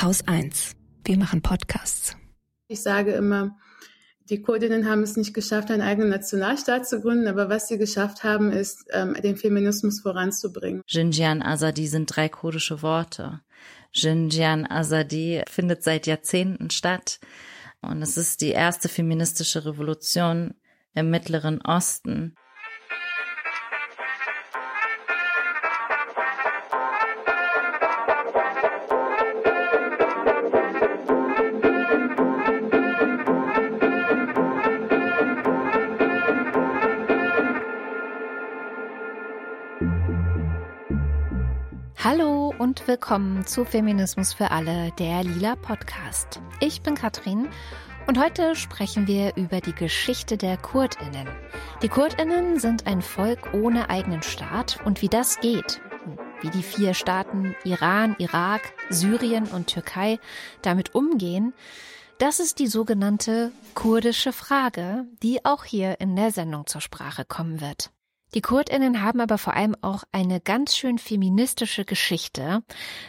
Haus 1. Wir machen Podcasts. Ich sage immer, die Kurdinnen haben es nicht geschafft, einen eigenen Nationalstaat zu gründen, aber was sie geschafft haben, ist, ähm, den Feminismus voranzubringen. Jinjian Azadi sind drei kurdische Worte. Jinjian Azadi findet seit Jahrzehnten statt und es ist die erste feministische Revolution im Mittleren Osten. Und willkommen zu Feminismus für alle, der Lila Podcast. Ich bin Katrin und heute sprechen wir über die Geschichte der Kurdinnen. Die Kurdinnen sind ein Volk ohne eigenen Staat und wie das geht, wie die vier Staaten Iran, Irak, Syrien und Türkei damit umgehen, das ist die sogenannte kurdische Frage, die auch hier in der Sendung zur Sprache kommen wird. Die Kurdinnen haben aber vor allem auch eine ganz schön feministische Geschichte.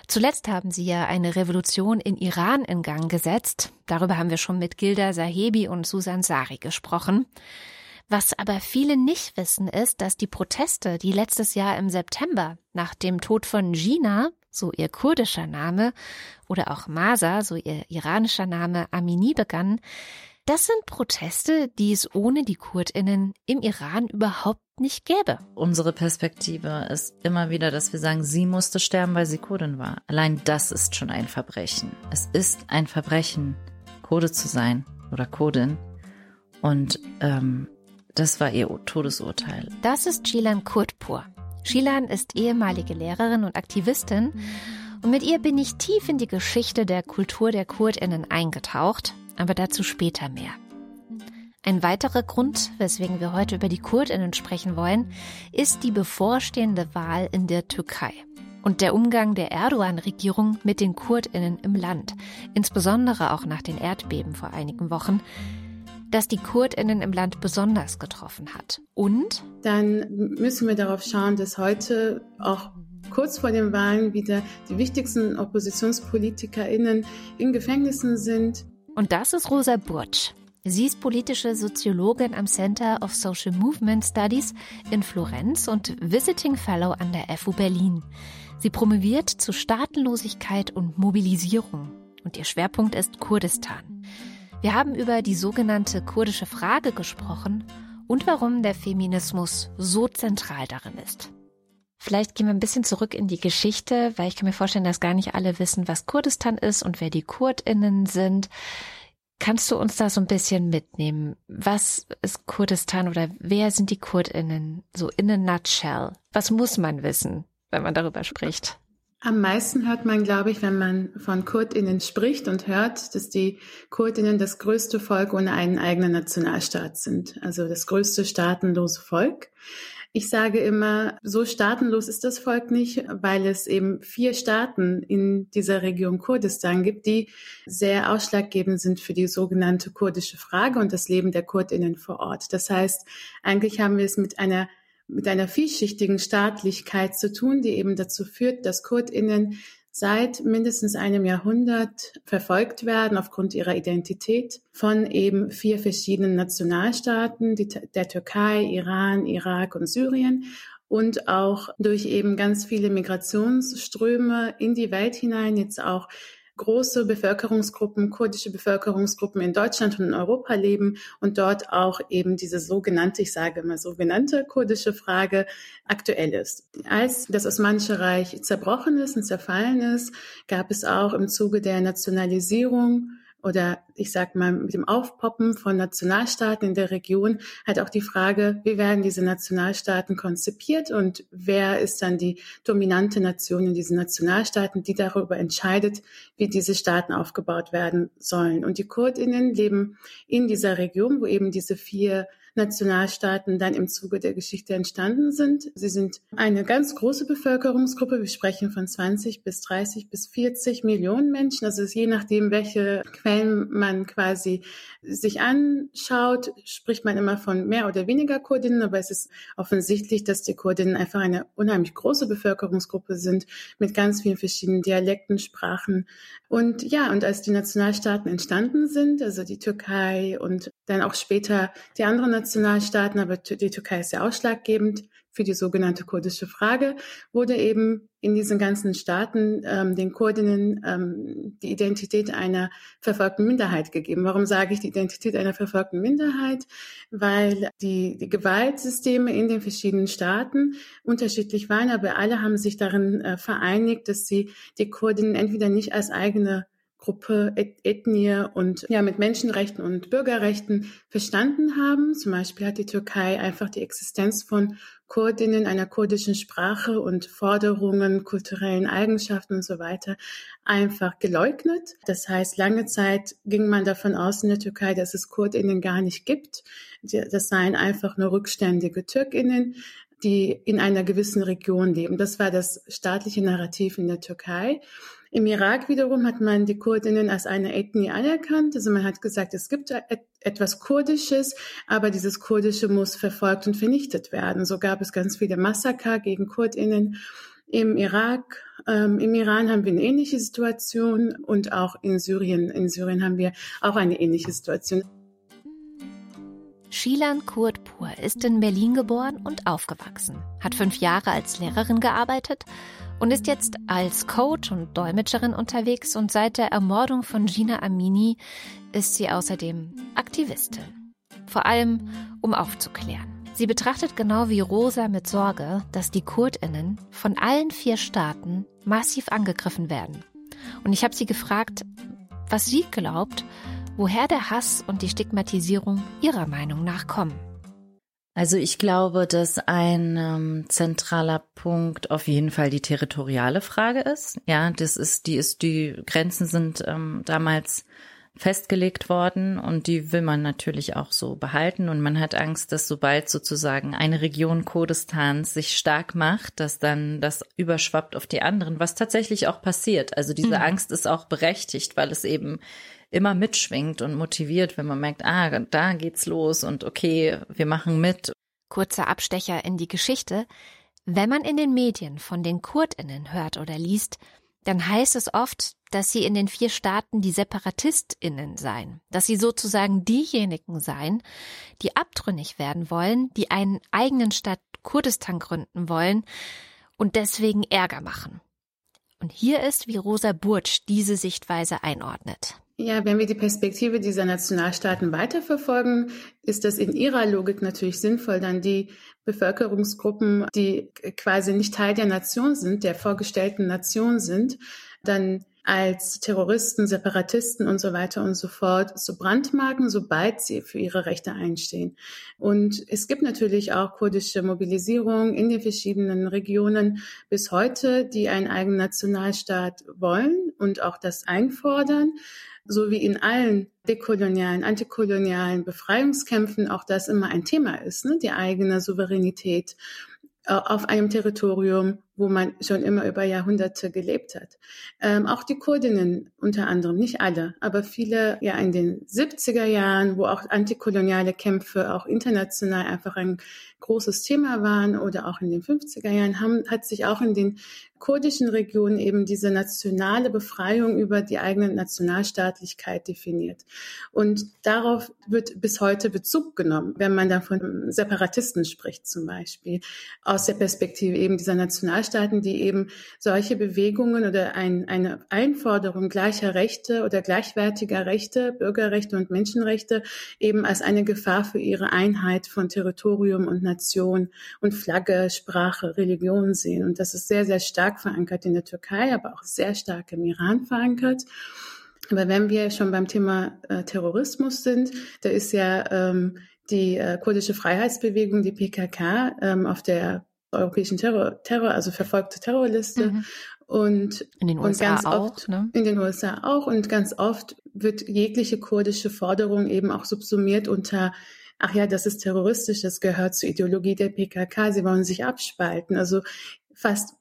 Zuletzt haben sie ja eine Revolution in Iran in Gang gesetzt. Darüber haben wir schon mit Gilda Sahebi und Susan Sari gesprochen. Was aber viele nicht wissen, ist, dass die Proteste, die letztes Jahr im September nach dem Tod von Gina, so ihr kurdischer Name, oder auch Masa, so ihr iranischer Name, Amini begannen, das sind Proteste, die es ohne die Kurdinnen im Iran überhaupt nicht gäbe. Unsere Perspektive ist immer wieder, dass wir sagen, sie musste sterben, weil sie Kurdin war. Allein das ist schon ein Verbrechen. Es ist ein Verbrechen, Kurde zu sein oder Kurdin. Und ähm, das war ihr Todesurteil. Das ist Shilan Kurdpur. Shilan ist ehemalige Lehrerin und Aktivistin. Und mit ihr bin ich tief in die Geschichte der Kultur der Kurdinnen eingetaucht aber dazu später mehr. Ein weiterer Grund, weswegen wir heute über die Kurdinnen sprechen wollen, ist die bevorstehende Wahl in der Türkei und der Umgang der Erdogan-Regierung mit den Kurdinnen im Land, insbesondere auch nach den Erdbeben vor einigen Wochen, das die Kurdinnen im Land besonders getroffen hat. Und dann müssen wir darauf schauen, dass heute auch kurz vor den Wahlen wieder die wichtigsten OppositionspolitikerInnen in Gefängnissen sind, und das ist Rosa Burtsch. Sie ist politische Soziologin am Center of Social Movement Studies in Florenz und Visiting Fellow an der FU Berlin. Sie promoviert zu Staatenlosigkeit und Mobilisierung und ihr Schwerpunkt ist Kurdistan. Wir haben über die sogenannte kurdische Frage gesprochen und warum der Feminismus so zentral darin ist. Vielleicht gehen wir ein bisschen zurück in die Geschichte, weil ich kann mir vorstellen, dass gar nicht alle wissen, was Kurdistan ist und wer die Kurdinnen sind. Kannst du uns da so ein bisschen mitnehmen? Was ist Kurdistan oder wer sind die Kurdinnen? So in a nutshell. Was muss man wissen, wenn man darüber spricht? Am meisten hört man, glaube ich, wenn man von Kurdinnen spricht und hört, dass die Kurdinnen das größte Volk ohne einen eigenen Nationalstaat sind. Also das größte staatenlose Volk. Ich sage immer, so staatenlos ist das Volk nicht, weil es eben vier Staaten in dieser Region Kurdistan gibt, die sehr ausschlaggebend sind für die sogenannte kurdische Frage und das Leben der Kurdinnen vor Ort. Das heißt, eigentlich haben wir es mit einer mit einer vielschichtigen Staatlichkeit zu tun, die eben dazu führt, dass Kurdinnen seit mindestens einem Jahrhundert verfolgt werden aufgrund ihrer Identität von eben vier verschiedenen Nationalstaaten, die, der Türkei, Iran, Irak und Syrien und auch durch eben ganz viele Migrationsströme in die Welt hinein, jetzt auch große Bevölkerungsgruppen, kurdische Bevölkerungsgruppen in Deutschland und in Europa leben und dort auch eben diese sogenannte, ich sage immer sogenannte kurdische Frage aktuell ist. Als das Osmanische Reich zerbrochen ist und zerfallen ist, gab es auch im Zuge der Nationalisierung oder ich sag mal mit dem Aufpoppen von Nationalstaaten in der Region halt auch die Frage, wie werden diese Nationalstaaten konzipiert und wer ist dann die dominante Nation in diesen Nationalstaaten, die darüber entscheidet, wie diese Staaten aufgebaut werden sollen. Und die Kurdinnen leben in dieser Region, wo eben diese vier Nationalstaaten dann im Zuge der Geschichte entstanden sind. Sie sind eine ganz große Bevölkerungsgruppe. Wir sprechen von 20 bis 30 bis 40 Millionen Menschen. Also je nachdem, welche Quellen man quasi sich anschaut, spricht man immer von mehr oder weniger Kurdinnen, aber es ist offensichtlich, dass die Kurdinnen einfach eine unheimlich große Bevölkerungsgruppe sind mit ganz vielen verschiedenen Dialekten, Sprachen. Und ja, und als die Nationalstaaten entstanden sind, also die Türkei und dann auch später die anderen Nationalstaaten, aber die Türkei ist ja ausschlaggebend für die sogenannte kurdische Frage, wurde eben in diesen ganzen Staaten ähm, den Kurdinnen ähm, die Identität einer verfolgten Minderheit gegeben. Warum sage ich die Identität einer verfolgten Minderheit? Weil die, die Gewaltsysteme in den verschiedenen Staaten unterschiedlich waren, aber alle haben sich darin äh, vereinigt, dass sie die Kurdinnen entweder nicht als eigene Gruppe, Ethnie und ja mit Menschenrechten und Bürgerrechten verstanden haben. Zum Beispiel hat die Türkei einfach die Existenz von Kurdinnen einer kurdischen Sprache und Forderungen, kulturellen Eigenschaften und so weiter einfach geleugnet. Das heißt, lange Zeit ging man davon aus in der Türkei, dass es Kurdinnen gar nicht gibt. Das seien einfach nur rückständige Türkinnen, die in einer gewissen Region leben. Das war das staatliche Narrativ in der Türkei. Im Irak wiederum hat man die Kurdinnen als eine Ethnie anerkannt. Also man hat gesagt, es gibt et etwas Kurdisches, aber dieses Kurdische muss verfolgt und vernichtet werden. So gab es ganz viele Massaker gegen Kurdinnen. Im Irak, ähm, im Iran haben wir eine ähnliche Situation und auch in Syrien. In Syrien haben wir auch eine ähnliche Situation. Shilan Kurtpur ist in Berlin geboren und aufgewachsen, hat fünf Jahre als Lehrerin gearbeitet und ist jetzt als Coach und Dolmetscherin unterwegs und seit der Ermordung von Gina Amini ist sie außerdem Aktivistin. Vor allem, um aufzuklären. Sie betrachtet genau wie Rosa mit Sorge, dass die Kurdinnen von allen vier Staaten massiv angegriffen werden. Und ich habe sie gefragt, was sie glaubt, woher der Hass und die Stigmatisierung ihrer Meinung nach kommen. Also ich glaube, dass ein ähm, zentraler Punkt auf jeden Fall die territoriale Frage ist. Ja, das ist, die ist, die Grenzen sind ähm, damals festgelegt worden und die will man natürlich auch so behalten und man hat Angst, dass sobald sozusagen eine Region Kurdistans sich stark macht, dass dann das überschwappt auf die anderen, was tatsächlich auch passiert. Also diese mhm. Angst ist auch berechtigt, weil es eben immer mitschwingt und motiviert, wenn man merkt, ah, da geht's los und okay, wir machen mit. Kurzer Abstecher in die Geschichte. Wenn man in den Medien von den Kurdinnen hört oder liest, dann heißt es oft, dass sie in den vier Staaten die Separatistinnen seien, dass sie sozusagen diejenigen seien, die abtrünnig werden wollen, die einen eigenen Staat Kurdistan gründen wollen und deswegen Ärger machen. Und hier ist, wie Rosa Burtsch diese Sichtweise einordnet. Ja, wenn wir die Perspektive dieser Nationalstaaten weiterverfolgen, ist das in ihrer Logik natürlich sinnvoll, dann die Bevölkerungsgruppen, die quasi nicht Teil der Nation sind, der vorgestellten Nation sind, dann als Terroristen, Separatisten und so weiter und so fort zu brandmarken, sobald sie für ihre Rechte einstehen. Und es gibt natürlich auch kurdische Mobilisierung in den verschiedenen Regionen bis heute, die einen eigenen Nationalstaat wollen und auch das einfordern so wie in allen dekolonialen, antikolonialen Befreiungskämpfen auch das immer ein Thema ist, ne? die eigene Souveränität äh, auf einem Territorium, wo man schon immer über Jahrhunderte gelebt hat. Ähm, auch die Kurdinnen unter anderem, nicht alle, aber viele ja in den 70er Jahren, wo auch antikoloniale Kämpfe auch international einfach ein großes Thema waren oder auch in den 50er Jahren, haben, hat sich auch in den kurdischen Regionen eben diese nationale Befreiung über die eigene Nationalstaatlichkeit definiert. Und darauf wird bis heute Bezug genommen, wenn man dann von Separatisten spricht zum Beispiel, aus der Perspektive eben dieser Nationalstaaten, die eben solche Bewegungen oder ein, eine Einforderung gleicher Rechte oder gleichwertiger Rechte, Bürgerrechte und Menschenrechte eben als eine Gefahr für ihre Einheit von Territorium und Nation und Flagge, Sprache, Religion sehen. Und das ist sehr, sehr stark verankert in der Türkei, aber auch sehr stark im Iran verankert. Aber wenn wir schon beim Thema äh, Terrorismus sind, da ist ja ähm, die äh, kurdische Freiheitsbewegung, die PKK, ähm, auf der europäischen Terror, Terror also verfolgte Terrorliste. Mhm. Und, in den USA und ganz auch, oft, ne? in den USA auch und ganz oft wird jegliche kurdische Forderung eben auch subsumiert unter ach ja, das ist terroristisch, das gehört zur Ideologie der PKK, sie wollen sich abspalten. Also fast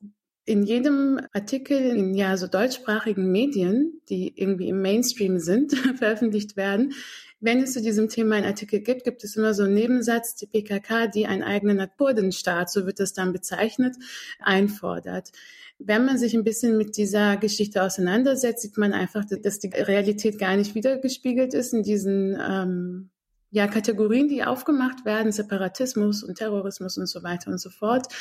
in jedem Artikel in ja so deutschsprachigen Medien, die irgendwie im Mainstream sind, veröffentlicht werden, wenn es zu diesem Thema einen Artikel gibt, gibt es immer so einen Nebensatz, die PKK, die einen eigenen Kurdenstaat, so wird das dann bezeichnet, einfordert. Wenn man sich ein bisschen mit dieser Geschichte auseinandersetzt, sieht man einfach, dass die Realität gar nicht wiedergespiegelt ist in diesen ähm, ja, Kategorien, die aufgemacht werden, Separatismus und Terrorismus und so weiter und so fort,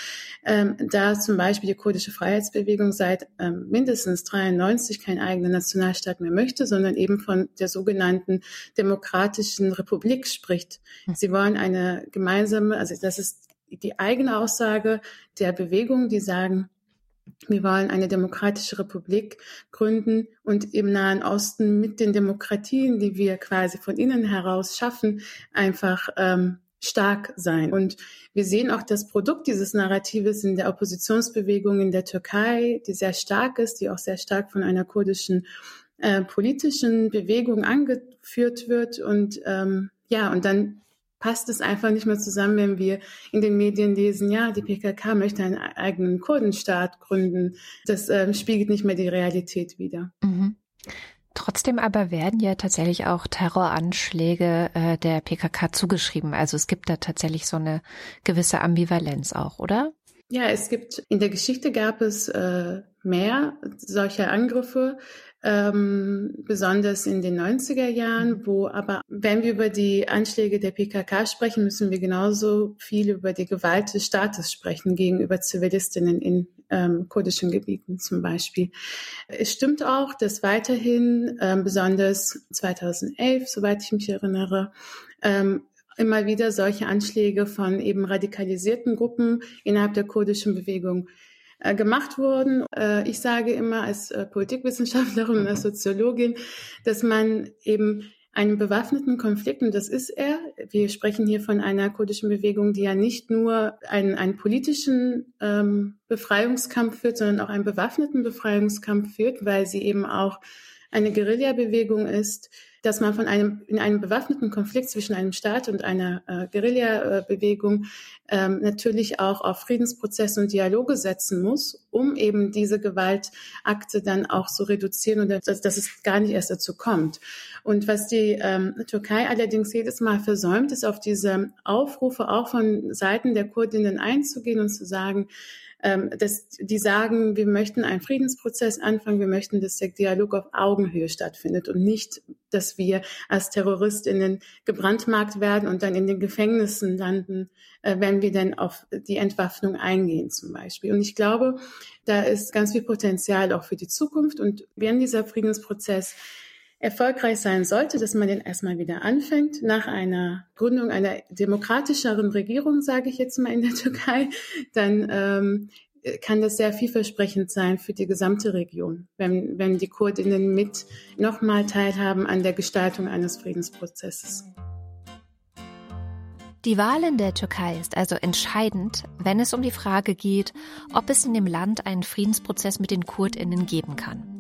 ähm, da zum Beispiel die kurdische Freiheitsbewegung seit ähm, mindestens 93 keinen eigenen Nationalstaat mehr möchte, sondern eben von der sogenannten demokratischen Republik spricht. Hm. Sie wollen eine gemeinsame, also das ist die eigene Aussage der Bewegung, die sagen, wir wollen eine demokratische Republik gründen und im Nahen Osten mit den Demokratien, die wir quasi von innen heraus schaffen, einfach ähm, stark sein. Und wir sehen auch das Produkt dieses Narratives in der Oppositionsbewegung in der Türkei, die sehr stark ist, die auch sehr stark von einer kurdischen äh, politischen Bewegung angeführt wird. Und ähm, ja, und dann passt es einfach nicht mehr zusammen, wenn wir in den Medien lesen, ja, die PKK möchte einen eigenen Kurdenstaat gründen. Das äh, spiegelt nicht mehr die Realität wider. Mhm. Trotzdem aber werden ja tatsächlich auch Terroranschläge äh, der PKK zugeschrieben. Also es gibt da tatsächlich so eine gewisse Ambivalenz auch, oder? Ja, es gibt, in der Geschichte gab es äh, mehr solcher Angriffe ähm, besonders in den 90er Jahren, mhm. wo aber, wenn wir über die Anschläge der PKK sprechen, müssen wir genauso viel über die Gewalt des Staates sprechen gegenüber Zivilistinnen in ähm, kurdischen Gebieten zum Beispiel. Es stimmt auch, dass weiterhin, ähm, besonders 2011, soweit ich mich erinnere, ähm, immer wieder solche Anschläge von eben radikalisierten Gruppen innerhalb der kurdischen Bewegung äh, gemacht wurden. Äh, ich sage immer als äh, Politikwissenschaftlerin und als Soziologin, dass man eben einen bewaffneten Konflikt, und das ist er, wir sprechen hier von einer kurdischen Bewegung, die ja nicht nur einen, einen politischen ähm, Befreiungskampf führt, sondern auch einen bewaffneten Befreiungskampf führt, weil sie eben auch eine Guerillabewegung ist, dass man von einem in einem bewaffneten Konflikt zwischen einem Staat und einer äh, Guerillabewegung ähm, natürlich auch auf Friedensprozesse und Dialoge setzen muss, um eben diese Gewaltakte dann auch zu reduzieren und dass, dass es gar nicht erst dazu kommt. Und was die ähm, Türkei allerdings jedes Mal versäumt, ist auf diese Aufrufe auch von Seiten der Kurdinnen einzugehen und zu sagen, ähm, dass die sagen, wir möchten einen Friedensprozess anfangen, wir möchten, dass der Dialog auf Augenhöhe stattfindet und nicht, dass wir als Terroristinnen gebrandmarkt werden und dann in den Gefängnissen landen, äh, wenn wir dann auf die Entwaffnung eingehen zum Beispiel. Und ich glaube, da ist ganz viel Potenzial auch für die Zukunft. Und wenn dieser Friedensprozess erfolgreich sein sollte, dass man den erstmal wieder anfängt, nach einer Gründung einer demokratischeren Regierung, sage ich jetzt mal in der Türkei, dann ähm, kann das sehr vielversprechend sein für die gesamte Region, wenn, wenn die Kurdinnen mit nochmal teilhaben an der Gestaltung eines Friedensprozesses. Die Wahl in der Türkei ist also entscheidend, wenn es um die Frage geht, ob es in dem Land einen Friedensprozess mit den Kurdinnen geben kann.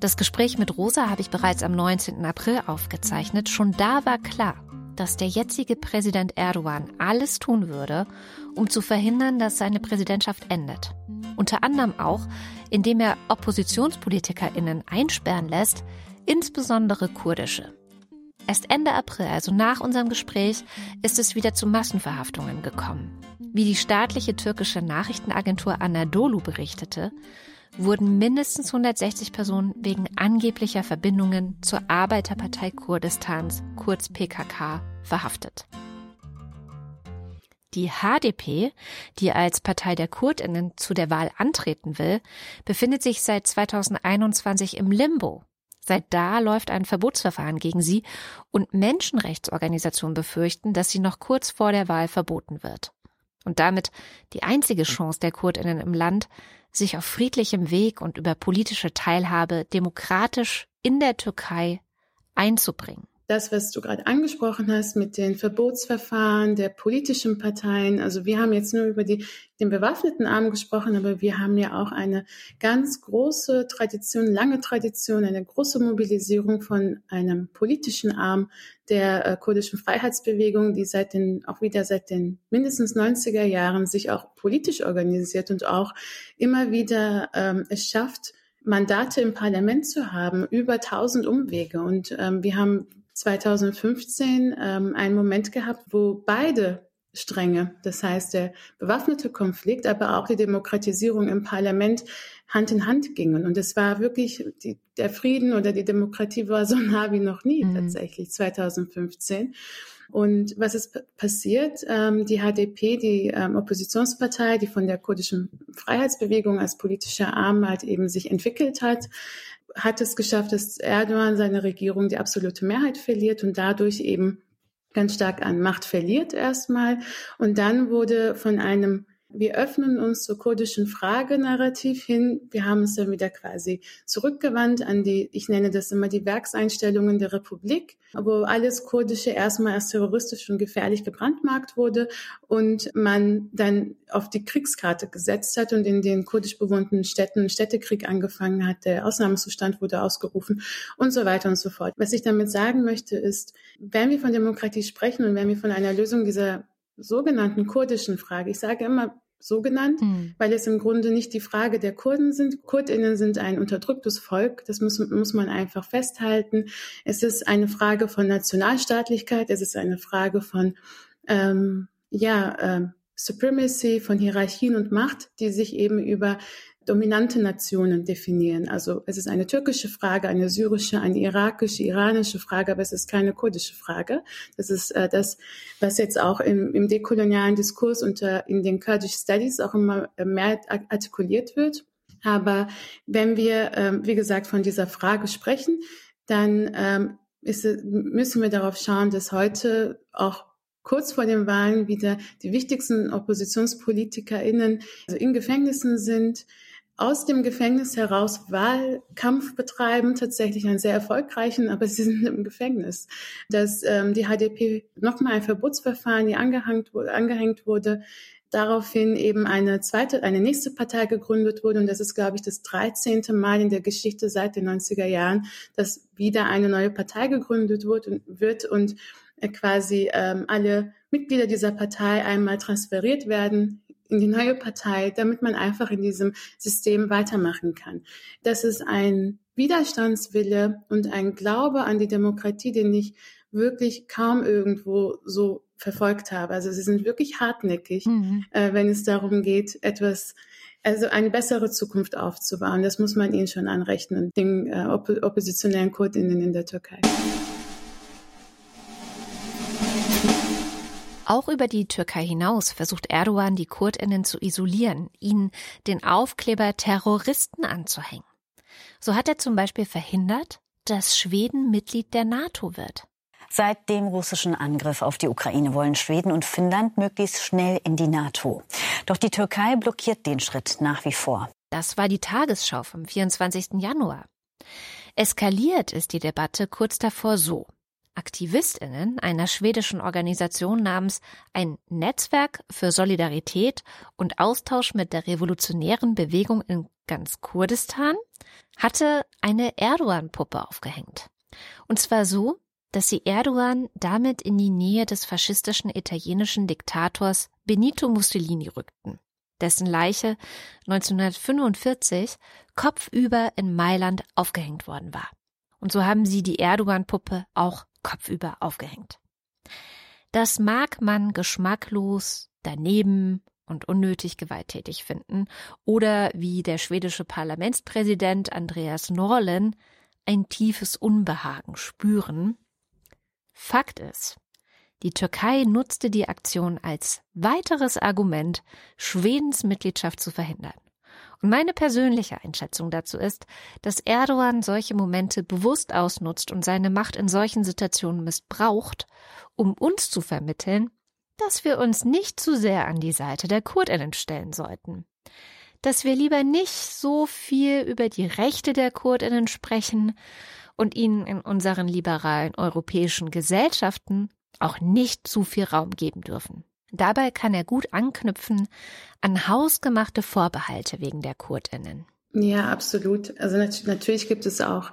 Das Gespräch mit Rosa habe ich bereits am 19. April aufgezeichnet. Schon da war klar, dass der jetzige Präsident Erdogan alles tun würde, um zu verhindern, dass seine Präsidentschaft endet. Unter anderem auch, indem er Oppositionspolitikerinnen einsperren lässt, insbesondere kurdische. Erst Ende April, also nach unserem Gespräch, ist es wieder zu Massenverhaftungen gekommen. Wie die staatliche türkische Nachrichtenagentur Anadolu berichtete, wurden mindestens 160 Personen wegen angeblicher Verbindungen zur Arbeiterpartei Kurdistans, kurz PKK, verhaftet. Die HDP, die als Partei der Kurdinnen zu der Wahl antreten will, befindet sich seit 2021 im Limbo. Seit da läuft ein Verbotsverfahren gegen sie und Menschenrechtsorganisationen befürchten, dass sie noch kurz vor der Wahl verboten wird. Und damit die einzige Chance der Kurdinnen im Land, sich auf friedlichem Weg und über politische Teilhabe demokratisch in der Türkei einzubringen. Das, was du gerade angesprochen hast mit den Verbotsverfahren der politischen Parteien. Also wir haben jetzt nur über die, den bewaffneten Arm gesprochen, aber wir haben ja auch eine ganz große Tradition, lange Tradition, eine große Mobilisierung von einem politischen Arm der äh, kurdischen Freiheitsbewegung, die seit den, auch wieder seit den mindestens 90er Jahren sich auch politisch organisiert und auch immer wieder ähm, es schafft, Mandate im Parlament zu haben, über tausend Umwege. Und ähm, wir haben 2015 ähm, einen Moment gehabt, wo beide Stränge, das heißt der bewaffnete Konflikt, aber auch die Demokratisierung im Parlament Hand in Hand gingen. Und es war wirklich, die, der Frieden oder die Demokratie war so nah wie noch nie mhm. tatsächlich 2015. Und was ist passiert? Ähm, die HDP, die ähm, Oppositionspartei, die von der kurdischen Freiheitsbewegung als politischer Arm halt eben sich entwickelt hat, hat es geschafft, dass Erdogan seine Regierung die absolute Mehrheit verliert und dadurch eben ganz stark an Macht verliert erstmal. Und dann wurde von einem wir öffnen uns zur kurdischen Frage narrativ hin. Wir haben uns dann wieder quasi zurückgewandt an die, ich nenne das immer die Werkseinstellungen der Republik, wo alles Kurdische erstmal als terroristisch und gefährlich gebrandmarkt wurde und man dann auf die Kriegskarte gesetzt hat und in den kurdisch bewohnten Städten Städtekrieg angefangen hat. Der Ausnahmezustand wurde ausgerufen und so weiter und so fort. Was ich damit sagen möchte ist, wenn wir von Demokratie sprechen und wenn wir von einer Lösung dieser sogenannten kurdischen Frage. Ich sage immer sogenannt, mhm. weil es im Grunde nicht die Frage der Kurden sind. Kurdinnen sind ein unterdrücktes Volk, das muss, muss man einfach festhalten. Es ist eine Frage von Nationalstaatlichkeit, es ist eine Frage von ähm, ja, äh, Supremacy, von Hierarchien und Macht, die sich eben über dominante Nationen definieren. Also es ist eine türkische Frage, eine syrische, eine irakische, iranische Frage, aber es ist keine kurdische Frage. Das ist äh, das, was jetzt auch im, im dekolonialen Diskurs unter in den Kurdish Studies auch immer mehr artikuliert wird. Aber wenn wir, ähm, wie gesagt, von dieser Frage sprechen, dann ähm, ist, müssen wir darauf schauen, dass heute auch kurz vor den Wahlen wieder die wichtigsten OppositionspolitikerInnen also in Gefängnissen sind, aus dem Gefängnis heraus Wahlkampf betreiben, tatsächlich einen sehr erfolgreichen, aber sie sind im Gefängnis. Dass ähm, die HDP nochmal ein Verbotsverfahren, die angehängt, angehängt wurde, daraufhin eben eine zweite, eine nächste Partei gegründet wurde. Und das ist, glaube ich, das 13. Mal in der Geschichte seit den 90er Jahren, dass wieder eine neue Partei gegründet wird und, wird und äh, quasi ähm, alle Mitglieder dieser Partei einmal transferiert werden in die neue Partei, damit man einfach in diesem System weitermachen kann. Das ist ein Widerstandswille und ein Glaube an die Demokratie, den ich wirklich kaum irgendwo so verfolgt habe. Also sie sind wirklich hartnäckig, mhm. äh, wenn es darum geht, etwas also eine bessere Zukunft aufzubauen. Das muss man ihnen schon anrechnen, den äh, opp oppositionellen Kurdinnen in der Türkei. Auch über die Türkei hinaus versucht Erdogan, die Kurdinnen zu isolieren, ihnen den Aufkleber Terroristen anzuhängen. So hat er zum Beispiel verhindert, dass Schweden Mitglied der NATO wird. Seit dem russischen Angriff auf die Ukraine wollen Schweden und Finnland möglichst schnell in die NATO. Doch die Türkei blockiert den Schritt nach wie vor. Das war die Tagesschau vom 24. Januar. Eskaliert ist die Debatte kurz davor so. Aktivistinnen einer schwedischen Organisation namens ein Netzwerk für Solidarität und Austausch mit der revolutionären Bewegung in ganz Kurdistan hatte eine Erdogan-Puppe aufgehängt. Und zwar so, dass sie Erdogan damit in die Nähe des faschistischen italienischen Diktators Benito Mussolini rückten, dessen Leiche 1945 kopfüber in Mailand aufgehängt worden war. Und so haben sie die Erdogan-Puppe auch kopfüber aufgehängt. Das mag man geschmacklos, daneben und unnötig gewalttätig finden oder wie der schwedische Parlamentspräsident Andreas Norlen ein tiefes Unbehagen spüren. Fakt ist, die Türkei nutzte die Aktion als weiteres Argument, Schwedens Mitgliedschaft zu verhindern. Meine persönliche Einschätzung dazu ist, dass Erdogan solche Momente bewusst ausnutzt und seine Macht in solchen Situationen missbraucht, um uns zu vermitteln, dass wir uns nicht zu sehr an die Seite der Kurdinnen stellen sollten. Dass wir lieber nicht so viel über die Rechte der Kurdinnen sprechen und ihnen in unseren liberalen europäischen Gesellschaften auch nicht zu viel Raum geben dürfen. Dabei kann er gut anknüpfen an hausgemachte Vorbehalte wegen der Kurdinnen. Ja, absolut. Also natürlich gibt es auch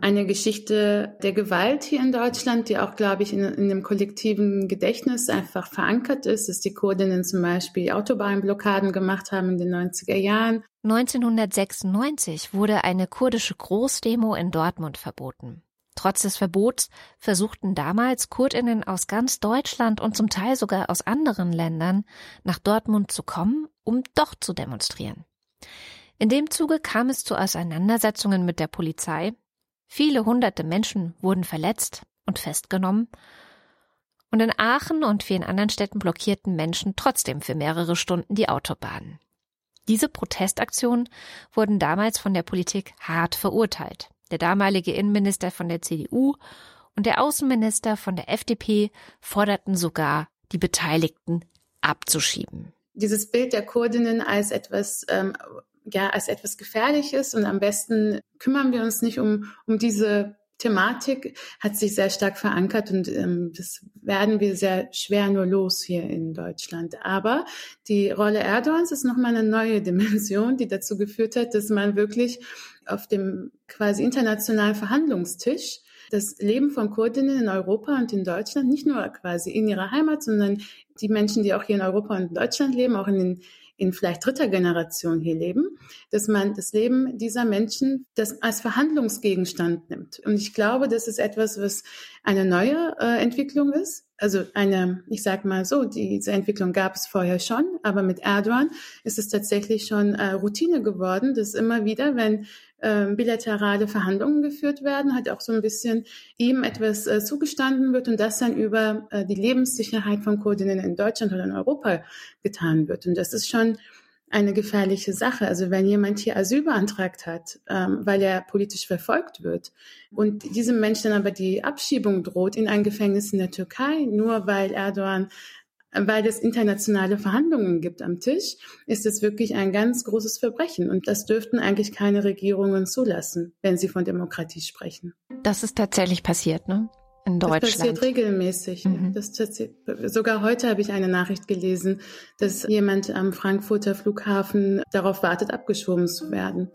eine Geschichte der Gewalt hier in Deutschland, die auch, glaube ich, in, in dem kollektiven Gedächtnis einfach verankert ist, dass die Kurdinnen zum Beispiel Autobahnblockaden gemacht haben in den 90er Jahren. 1996 wurde eine kurdische Großdemo in Dortmund verboten. Trotz des Verbots versuchten damals Kurdinnen aus ganz Deutschland und zum Teil sogar aus anderen Ländern nach Dortmund zu kommen, um doch zu demonstrieren. In dem Zuge kam es zu Auseinandersetzungen mit der Polizei, Viele hunderte Menschen wurden verletzt und festgenommen. Und in Aachen und vielen anderen Städten blockierten Menschen trotzdem für mehrere Stunden die Autobahnen. Diese Protestaktionen wurden damals von der Politik hart verurteilt. Der damalige Innenminister von der CDU und der Außenminister von der FDP forderten sogar, die Beteiligten abzuschieben. Dieses Bild der Kurdinnen als etwas ähm, ja als etwas Gefährliches und am besten kümmern wir uns nicht um, um diese Thematik, hat sich sehr stark verankert und ähm, das werden wir sehr schwer nur los hier in Deutschland. Aber die Rolle Erdogans ist nochmal eine neue Dimension, die dazu geführt hat, dass man wirklich auf dem quasi internationalen Verhandlungstisch das Leben von Kurdinnen in Europa und in Deutschland, nicht nur quasi in ihrer Heimat, sondern die Menschen, die auch hier in Europa und in Deutschland leben, auch in den in vielleicht dritter Generation hier leben, dass man das Leben dieser Menschen das als Verhandlungsgegenstand nimmt. Und ich glaube, das ist etwas, was eine neue äh, Entwicklung ist. Also eine, ich sage mal so, diese Entwicklung gab es vorher schon, aber mit Erdogan ist es tatsächlich schon äh, Routine geworden, dass immer wieder, wenn äh, bilaterale Verhandlungen geführt werden, hat auch so ein bisschen ihm etwas äh, zugestanden wird und das dann über äh, die Lebenssicherheit von Kurdinnen in Deutschland oder in Europa getan wird. Und das ist schon eine gefährliche Sache. Also wenn jemand hier Asyl beantragt hat, ähm, weil er politisch verfolgt wird und diesem Menschen aber die Abschiebung droht in ein Gefängnis in der Türkei, nur weil Erdogan weil es internationale Verhandlungen gibt am Tisch, ist es wirklich ein ganz großes Verbrechen. Und das dürften eigentlich keine Regierungen zulassen, wenn sie von Demokratie sprechen. Das ist tatsächlich passiert, ne? In Deutschland. Das passiert regelmäßig. Mhm. Das passiert, sogar heute habe ich eine Nachricht gelesen, dass jemand am Frankfurter Flughafen darauf wartet, abgeschoben zu werden.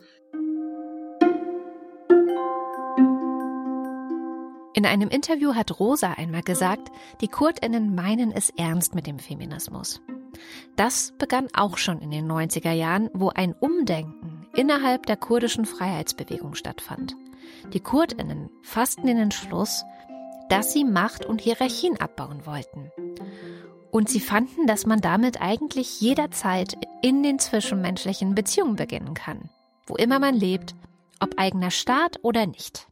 In einem Interview hat Rosa einmal gesagt, die Kurdinnen meinen es ernst mit dem Feminismus. Das begann auch schon in den 90er Jahren, wo ein Umdenken innerhalb der kurdischen Freiheitsbewegung stattfand. Die Kurdinnen fassten den Entschluss, dass sie Macht und Hierarchien abbauen wollten. Und sie fanden, dass man damit eigentlich jederzeit in den zwischenmenschlichen Beziehungen beginnen kann, wo immer man lebt, ob eigener Staat oder nicht.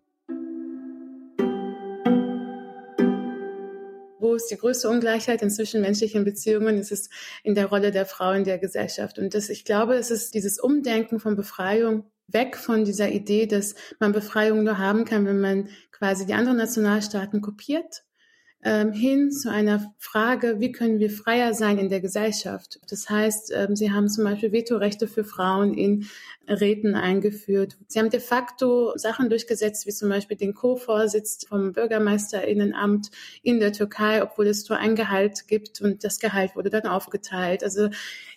wo ist die größte Ungleichheit in zwischenmenschlichen Beziehungen? Es ist in der Rolle der Frau in der Gesellschaft. Und das, ich glaube, es ist dieses Umdenken von Befreiung weg von dieser Idee, dass man Befreiung nur haben kann, wenn man quasi die anderen Nationalstaaten kopiert ähm, hin zu einer Frage, wie können wir freier sein in der Gesellschaft. Das heißt, ähm, Sie haben zum Beispiel Vetorechte für Frauen in Räten eingeführt. Sie haben de facto Sachen durchgesetzt, wie zum Beispiel den Co-Vorsitz vom Bürgermeisterinnenamt in der Türkei, obwohl es nur ein Gehalt gibt und das Gehalt wurde dann aufgeteilt. Also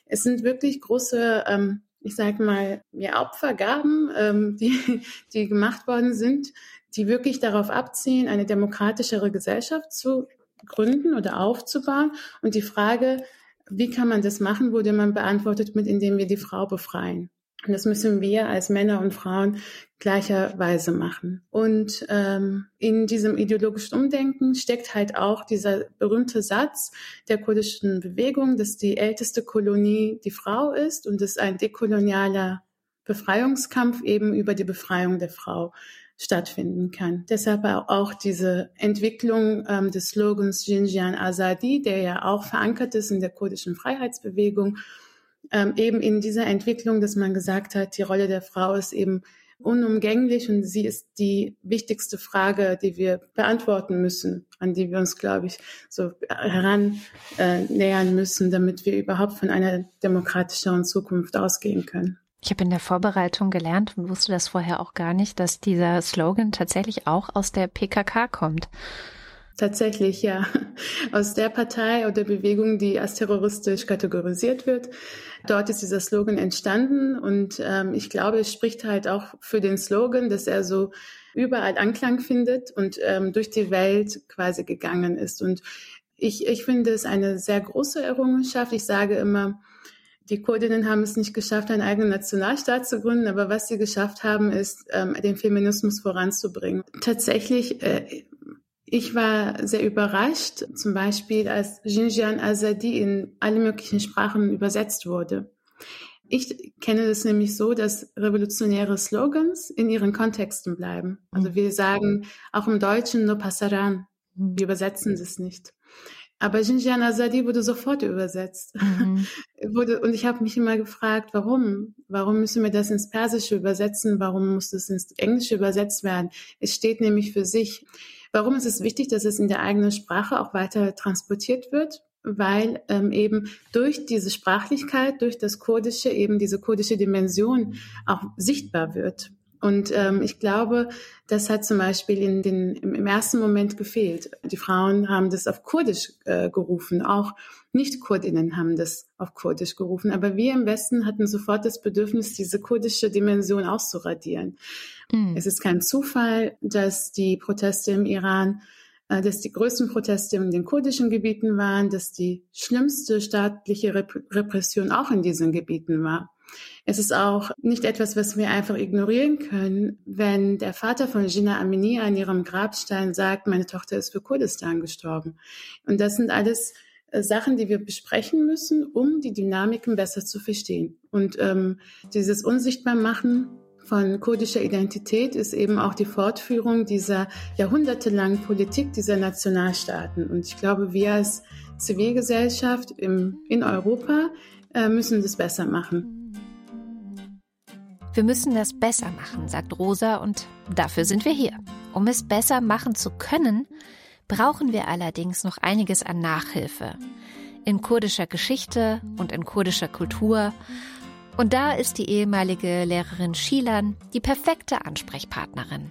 es sind wirklich große ähm, ich sage mal, ja, Opfergaben, ähm, die, die gemacht worden sind, die wirklich darauf abzielen, eine demokratischere Gesellschaft zu gründen oder aufzubauen. Und die Frage, wie kann man das machen, wurde man beantwortet mit, indem wir die Frau befreien. Und das müssen wir als Männer und Frauen gleicherweise machen. Und ähm, in diesem ideologischen Umdenken steckt halt auch dieser berühmte Satz der kurdischen Bewegung, dass die älteste Kolonie die Frau ist und dass ein dekolonialer Befreiungskampf eben über die Befreiung der Frau stattfinden kann. Deshalb auch diese Entwicklung ähm, des Slogans Jinjian Azadi, der ja auch verankert ist in der kurdischen Freiheitsbewegung, ähm, eben in dieser Entwicklung, dass man gesagt hat, die Rolle der Frau ist eben unumgänglich und sie ist die wichtigste Frage, die wir beantworten müssen, an die wir uns, glaube ich, so heran äh, nähern müssen, damit wir überhaupt von einer demokratischeren Zukunft ausgehen können. Ich habe in der Vorbereitung gelernt und wusste das vorher auch gar nicht, dass dieser Slogan tatsächlich auch aus der PKK kommt. Tatsächlich, ja. Aus der Partei oder Bewegung, die als terroristisch kategorisiert wird. Dort ist dieser Slogan entstanden und ähm, ich glaube, es spricht halt auch für den Slogan, dass er so überall Anklang findet und ähm, durch die Welt quasi gegangen ist. Und ich, ich finde es eine sehr große Errungenschaft. Ich sage immer, die Kurdinnen haben es nicht geschafft, einen eigenen Nationalstaat zu gründen, aber was sie geschafft haben, ist, ähm, den Feminismus voranzubringen. Tatsächlich, äh, ich war sehr überrascht, zum Beispiel als Jinjian Azadi in alle möglichen Sprachen übersetzt wurde. Ich kenne es nämlich so, dass revolutionäre Slogans in ihren Kontexten bleiben. Also wir sagen auch im Deutschen no passaran. Wir übersetzen es nicht. Aber Jinjian Azadi wurde sofort übersetzt. Mhm. wurde, und ich habe mich immer gefragt, warum? Warum müssen wir das ins Persische übersetzen? Warum muss das ins Englische übersetzt werden? Es steht nämlich für sich. Warum ist es wichtig, dass es in der eigenen Sprache auch weiter transportiert wird? Weil ähm, eben durch diese Sprachlichkeit, durch das Kurdische eben diese kurdische Dimension auch sichtbar wird. Und ähm, ich glaube, das hat zum Beispiel in den, im, ersten Moment gefehlt. Die Frauen haben das auf Kurdisch äh, gerufen, auch Nicht-Kurdinnen haben das auf Kurdisch gerufen. Aber wir im Westen hatten sofort das Bedürfnis, diese kurdische Dimension auszuradieren. Mhm. Es ist kein Zufall, dass die Proteste im Iran äh, dass die größten Proteste in den kurdischen Gebieten waren, dass die schlimmste staatliche Repression auch in diesen Gebieten war. Es ist auch nicht etwas, was wir einfach ignorieren können, wenn der Vater von Gina Amini an ihrem Grabstein sagt, meine Tochter ist für Kurdistan gestorben. Und das sind alles äh, Sachen, die wir besprechen müssen, um die Dynamiken besser zu verstehen. Und ähm, dieses Unsichtbarmachen von kurdischer Identität ist eben auch die Fortführung dieser jahrhundertelangen Politik dieser Nationalstaaten. Und ich glaube, wir als Zivilgesellschaft im, in Europa äh, müssen das besser machen. Wir müssen das besser machen, sagt Rosa, und dafür sind wir hier. Um es besser machen zu können, brauchen wir allerdings noch einiges an Nachhilfe. In kurdischer Geschichte und in kurdischer Kultur. Und da ist die ehemalige Lehrerin Shilan die perfekte Ansprechpartnerin.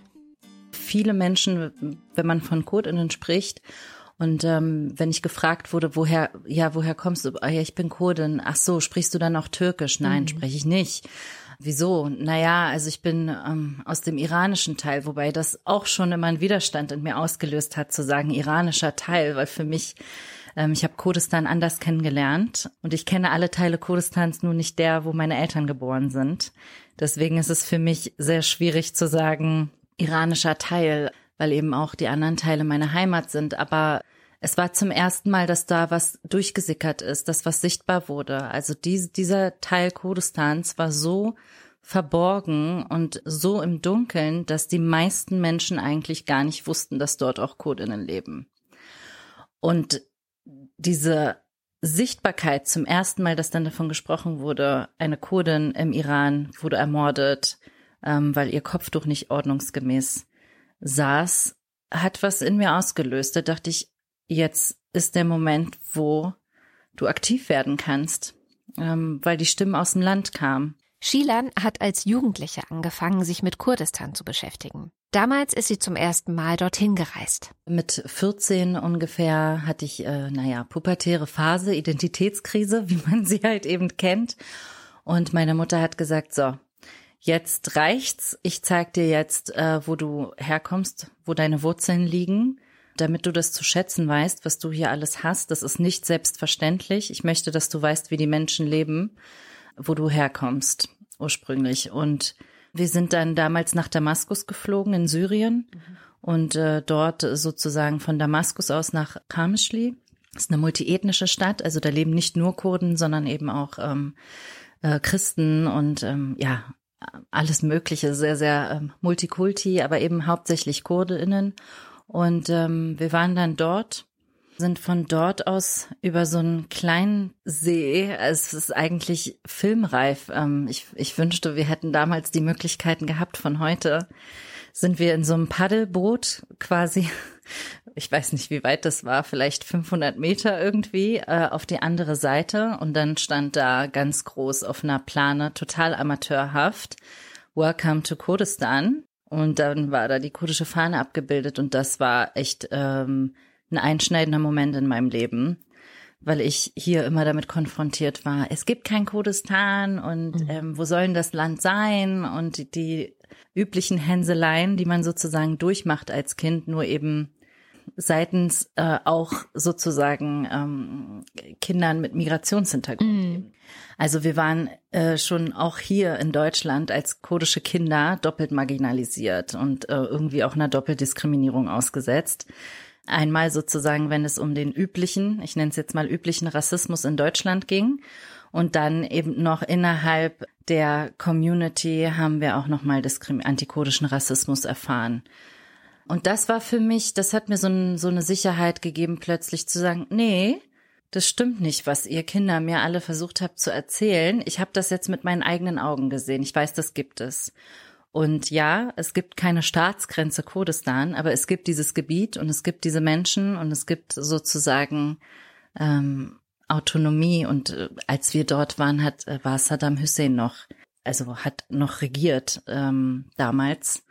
Viele Menschen, wenn man von Kurdinnen spricht und ähm, wenn ich gefragt wurde, woher, ja, woher kommst du? Ah, ja, ich bin Kurdin. Ach so, sprichst du dann auch Türkisch? Nein, mhm. spreche ich nicht. Wieso? Naja, also ich bin ähm, aus dem iranischen Teil, wobei das auch schon immer einen Widerstand in mir ausgelöst hat, zu sagen iranischer Teil, weil für mich, ähm, ich habe Kurdistan anders kennengelernt und ich kenne alle Teile Kurdistans nur nicht der, wo meine Eltern geboren sind. Deswegen ist es für mich sehr schwierig zu sagen, iranischer Teil, weil eben auch die anderen Teile meine Heimat sind. Aber es war zum ersten Mal, dass da was durchgesickert ist, dass was sichtbar wurde. Also dies, dieser Teil Kurdistans war so verborgen und so im Dunkeln, dass die meisten Menschen eigentlich gar nicht wussten, dass dort auch Kurdinnen leben. Und diese Sichtbarkeit zum ersten Mal, dass dann davon gesprochen wurde, eine Kurdin im Iran wurde ermordet, ähm, weil ihr Kopftuch nicht ordnungsgemäß saß, hat was in mir ausgelöst. Da dachte ich, jetzt ist der Moment, wo du aktiv werden kannst, ähm, weil die Stimmen aus dem Land kamen. Shilan hat als Jugendliche angefangen, sich mit Kurdistan zu beschäftigen. Damals ist sie zum ersten Mal dorthin gereist. Mit 14 ungefähr hatte ich, äh, naja, pubertäre Phase, Identitätskrise, wie man sie halt eben kennt. Und meine Mutter hat gesagt, so, jetzt reicht's. Ich zeig dir jetzt, äh, wo du herkommst, wo deine Wurzeln liegen damit du das zu schätzen weißt, was du hier alles hast. Das ist nicht selbstverständlich. Ich möchte, dass du weißt, wie die Menschen leben, wo du herkommst ursprünglich. Und wir sind dann damals nach Damaskus geflogen in Syrien mhm. und äh, dort sozusagen von Damaskus aus nach Kamischli. Das ist eine multiethnische Stadt, also da leben nicht nur Kurden, sondern eben auch ähm, äh, Christen und ähm, ja alles Mögliche, sehr sehr ähm, Multikulti, aber eben hauptsächlich Kurdinnen. Und ähm, wir waren dann dort, sind von dort aus über so einen kleinen See. Es ist eigentlich filmreif. Ähm, ich, ich wünschte, wir hätten damals die Möglichkeiten gehabt von heute sind wir in so einem Paddelboot quasi, ich weiß nicht, wie weit das war, vielleicht 500 Meter irgendwie, äh, auf die andere Seite. Und dann stand da ganz groß auf einer Plane, total amateurhaft, Welcome to Kurdistan. Und dann war da die kurdische Fahne abgebildet und das war echt ähm, ein einschneidender Moment in meinem Leben, weil ich hier immer damit konfrontiert war, es gibt kein Kurdistan und mhm. ähm, wo soll denn das Land sein? Und die, die üblichen Hänseleien, die man sozusagen durchmacht als Kind, nur eben seitens äh, auch sozusagen ähm, Kindern mit Migrationshintergrund. Mhm. Also wir waren äh, schon auch hier in Deutschland als kurdische Kinder doppelt marginalisiert und äh, irgendwie auch einer Doppeldiskriminierung ausgesetzt. Einmal sozusagen, wenn es um den üblichen, ich nenne es jetzt mal üblichen Rassismus in Deutschland ging. Und dann eben noch innerhalb der Community haben wir auch nochmal antikurdischen Rassismus erfahren. Und das war für mich, das hat mir so, ein, so eine Sicherheit gegeben, plötzlich zu sagen, nee, das stimmt nicht, was ihr Kinder mir alle versucht habt zu erzählen. Ich habe das jetzt mit meinen eigenen Augen gesehen. Ich weiß, das gibt es. Und ja, es gibt keine Staatsgrenze Kurdistan, aber es gibt dieses Gebiet und es gibt diese Menschen und es gibt sozusagen ähm, Autonomie. Und äh, als wir dort waren, hat äh, war Saddam Hussein noch, also hat noch regiert ähm, damals.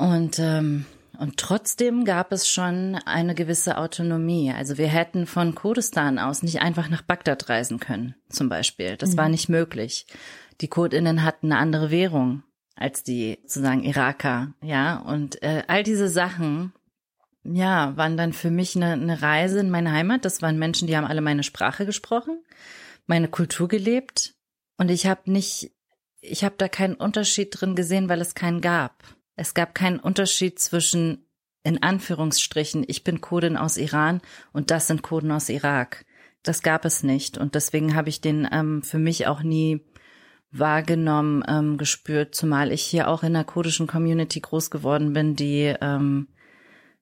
Und ähm, und trotzdem gab es schon eine gewisse Autonomie. Also wir hätten von Kurdistan aus nicht einfach nach Bagdad reisen können, zum Beispiel. Das mhm. war nicht möglich. Die Kurdinnen hatten eine andere Währung als die sozusagen Iraker, ja. Und äh, all diese Sachen, ja, waren dann für mich eine, eine Reise in meine Heimat. Das waren Menschen, die haben alle meine Sprache gesprochen, meine Kultur gelebt. Und ich habe nicht, ich habe da keinen Unterschied drin gesehen, weil es keinen gab. Es gab keinen Unterschied zwischen, in Anführungsstrichen, ich bin Kurdin aus Iran und das sind Kurden aus Irak. Das gab es nicht. Und deswegen habe ich den ähm, für mich auch nie wahrgenommen, ähm, gespürt, zumal ich hier auch in der kurdischen Community groß geworden bin, die ähm,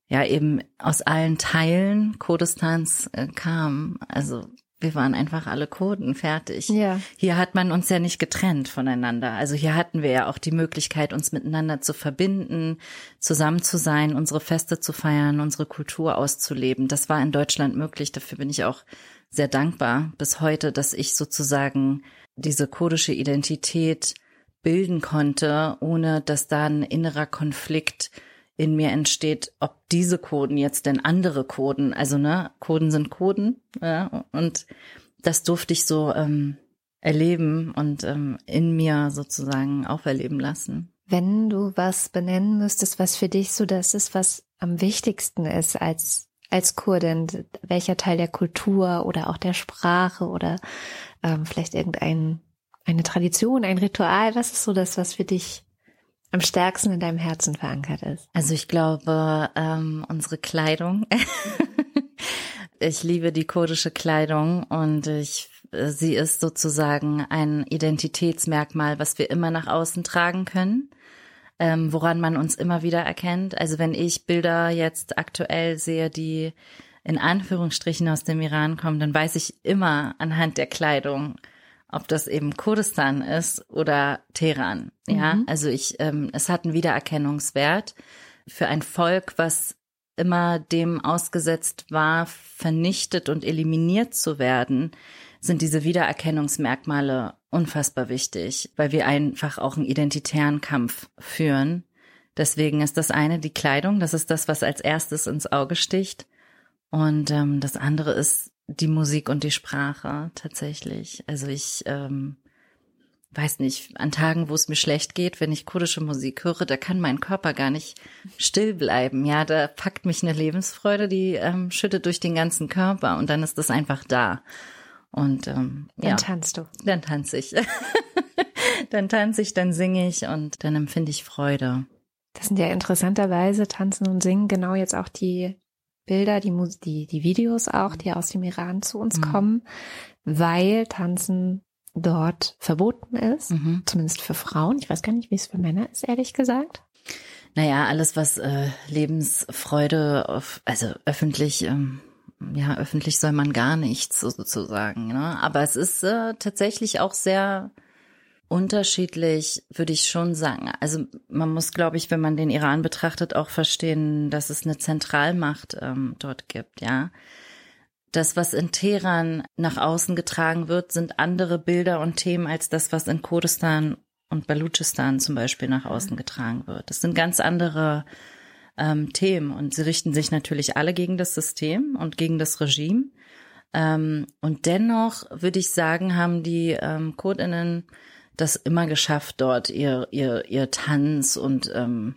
ja eben aus allen Teilen Kurdistans äh, kam. Also wir waren einfach alle Kurden, fertig. Ja. Hier hat man uns ja nicht getrennt voneinander. Also hier hatten wir ja auch die Möglichkeit, uns miteinander zu verbinden, zusammen zu sein, unsere Feste zu feiern, unsere Kultur auszuleben. Das war in Deutschland möglich. Dafür bin ich auch sehr dankbar bis heute, dass ich sozusagen diese kurdische Identität bilden konnte, ohne dass da ein innerer Konflikt in mir entsteht, ob diese Coden jetzt denn andere Coden, also ne, Coden sind Coden, ja, und das durfte ich so ähm, erleben und ähm, in mir sozusagen auferleben lassen. Wenn du was benennen müsstest, was für dich so das ist, was am wichtigsten ist als als Kurdin, welcher Teil der Kultur oder auch der Sprache oder ähm, vielleicht irgendein eine Tradition, ein Ritual, was ist so das, was für dich am stärksten in deinem Herzen verankert ist? Also ich glaube, ähm, unsere Kleidung. ich liebe die kurdische Kleidung und ich, sie ist sozusagen ein Identitätsmerkmal, was wir immer nach außen tragen können. Ähm, woran man uns immer wieder erkennt. Also wenn ich Bilder jetzt aktuell sehe, die in Anführungsstrichen aus dem Iran kommen, dann weiß ich immer anhand der Kleidung, ob das eben Kurdistan ist oder Teheran. Ja, mhm. also ich, ähm, es hat einen Wiedererkennungswert für ein Volk, was immer dem ausgesetzt war, vernichtet und eliminiert zu werden, sind diese Wiedererkennungsmerkmale unfassbar wichtig, weil wir einfach auch einen identitären Kampf führen. Deswegen ist das eine die Kleidung, das ist das, was als erstes ins Auge sticht. Und ähm, das andere ist die Musik und die Sprache tatsächlich. Also ich ähm, weiß nicht, an Tagen, wo es mir schlecht geht, wenn ich kurdische Musik höre, da kann mein Körper gar nicht still bleiben. Ja, da packt mich eine Lebensfreude, die ähm, schüttet durch den ganzen Körper und dann ist das einfach da. Und ähm, dann ja, tanzt du. Dann tanze ich. dann tanze ich, dann singe ich und dann empfinde ich Freude. Das sind ja interessanterweise Tanzen und Singen genau jetzt auch die Bilder, die, die, die Videos auch, die aus dem Iran zu uns mhm. kommen, weil Tanzen dort verboten ist, mhm. zumindest für Frauen. Ich weiß gar nicht, wie es für Männer ist, ehrlich gesagt. Naja, alles, was äh, Lebensfreude, auf, also öffentlich, ähm, ja, öffentlich soll man gar nichts sozusagen. Ne? Aber es ist äh, tatsächlich auch sehr unterschiedlich, würde ich schon sagen. Also man muss, glaube ich, wenn man den Iran betrachtet, auch verstehen, dass es eine Zentralmacht ähm, dort gibt, ja. Das, was in Teheran nach außen getragen wird, sind andere Bilder und Themen als das, was in Kurdistan und Balutschistan zum Beispiel nach außen getragen wird. Das sind ganz andere ähm, Themen und sie richten sich natürlich alle gegen das System und gegen das Regime. Ähm, und dennoch würde ich sagen, haben die ähm, Kurdinnen das immer geschafft, dort ihr, ihr, ihr Tanz und ähm,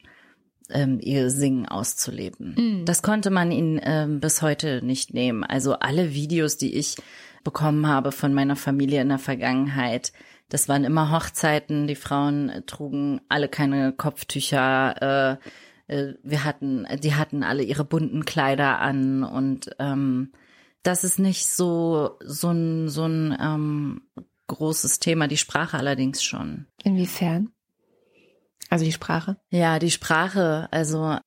ähm, ihr Singen auszuleben. Mhm. Das konnte man ihnen ähm, bis heute nicht nehmen. Also alle Videos, die ich bekommen habe von meiner Familie in der Vergangenheit, das waren immer Hochzeiten. Die Frauen trugen alle keine Kopftücher. Äh, äh, wir hatten, die hatten alle ihre bunten Kleider an und ähm, das ist nicht so so ein so ein ähm, großes Thema, die Sprache allerdings schon. Inwiefern? Also die Sprache? Ja, die Sprache, also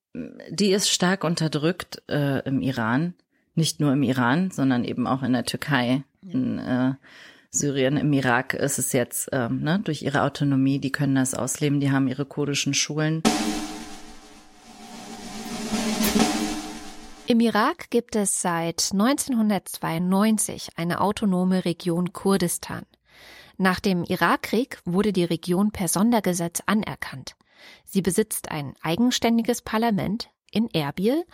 die ist stark unterdrückt äh, im Iran. Nicht nur im Iran, sondern eben auch in der Türkei. In äh, Syrien, im Irak ist es jetzt ähm, ne, durch ihre Autonomie, die können das ausleben, die haben ihre kurdischen Schulen. Im Irak gibt es seit 1992 eine autonome Region Kurdistan. Nach dem Irakkrieg wurde die Region per Sondergesetz anerkannt. Sie besitzt ein eigenständiges Parlament in Erbil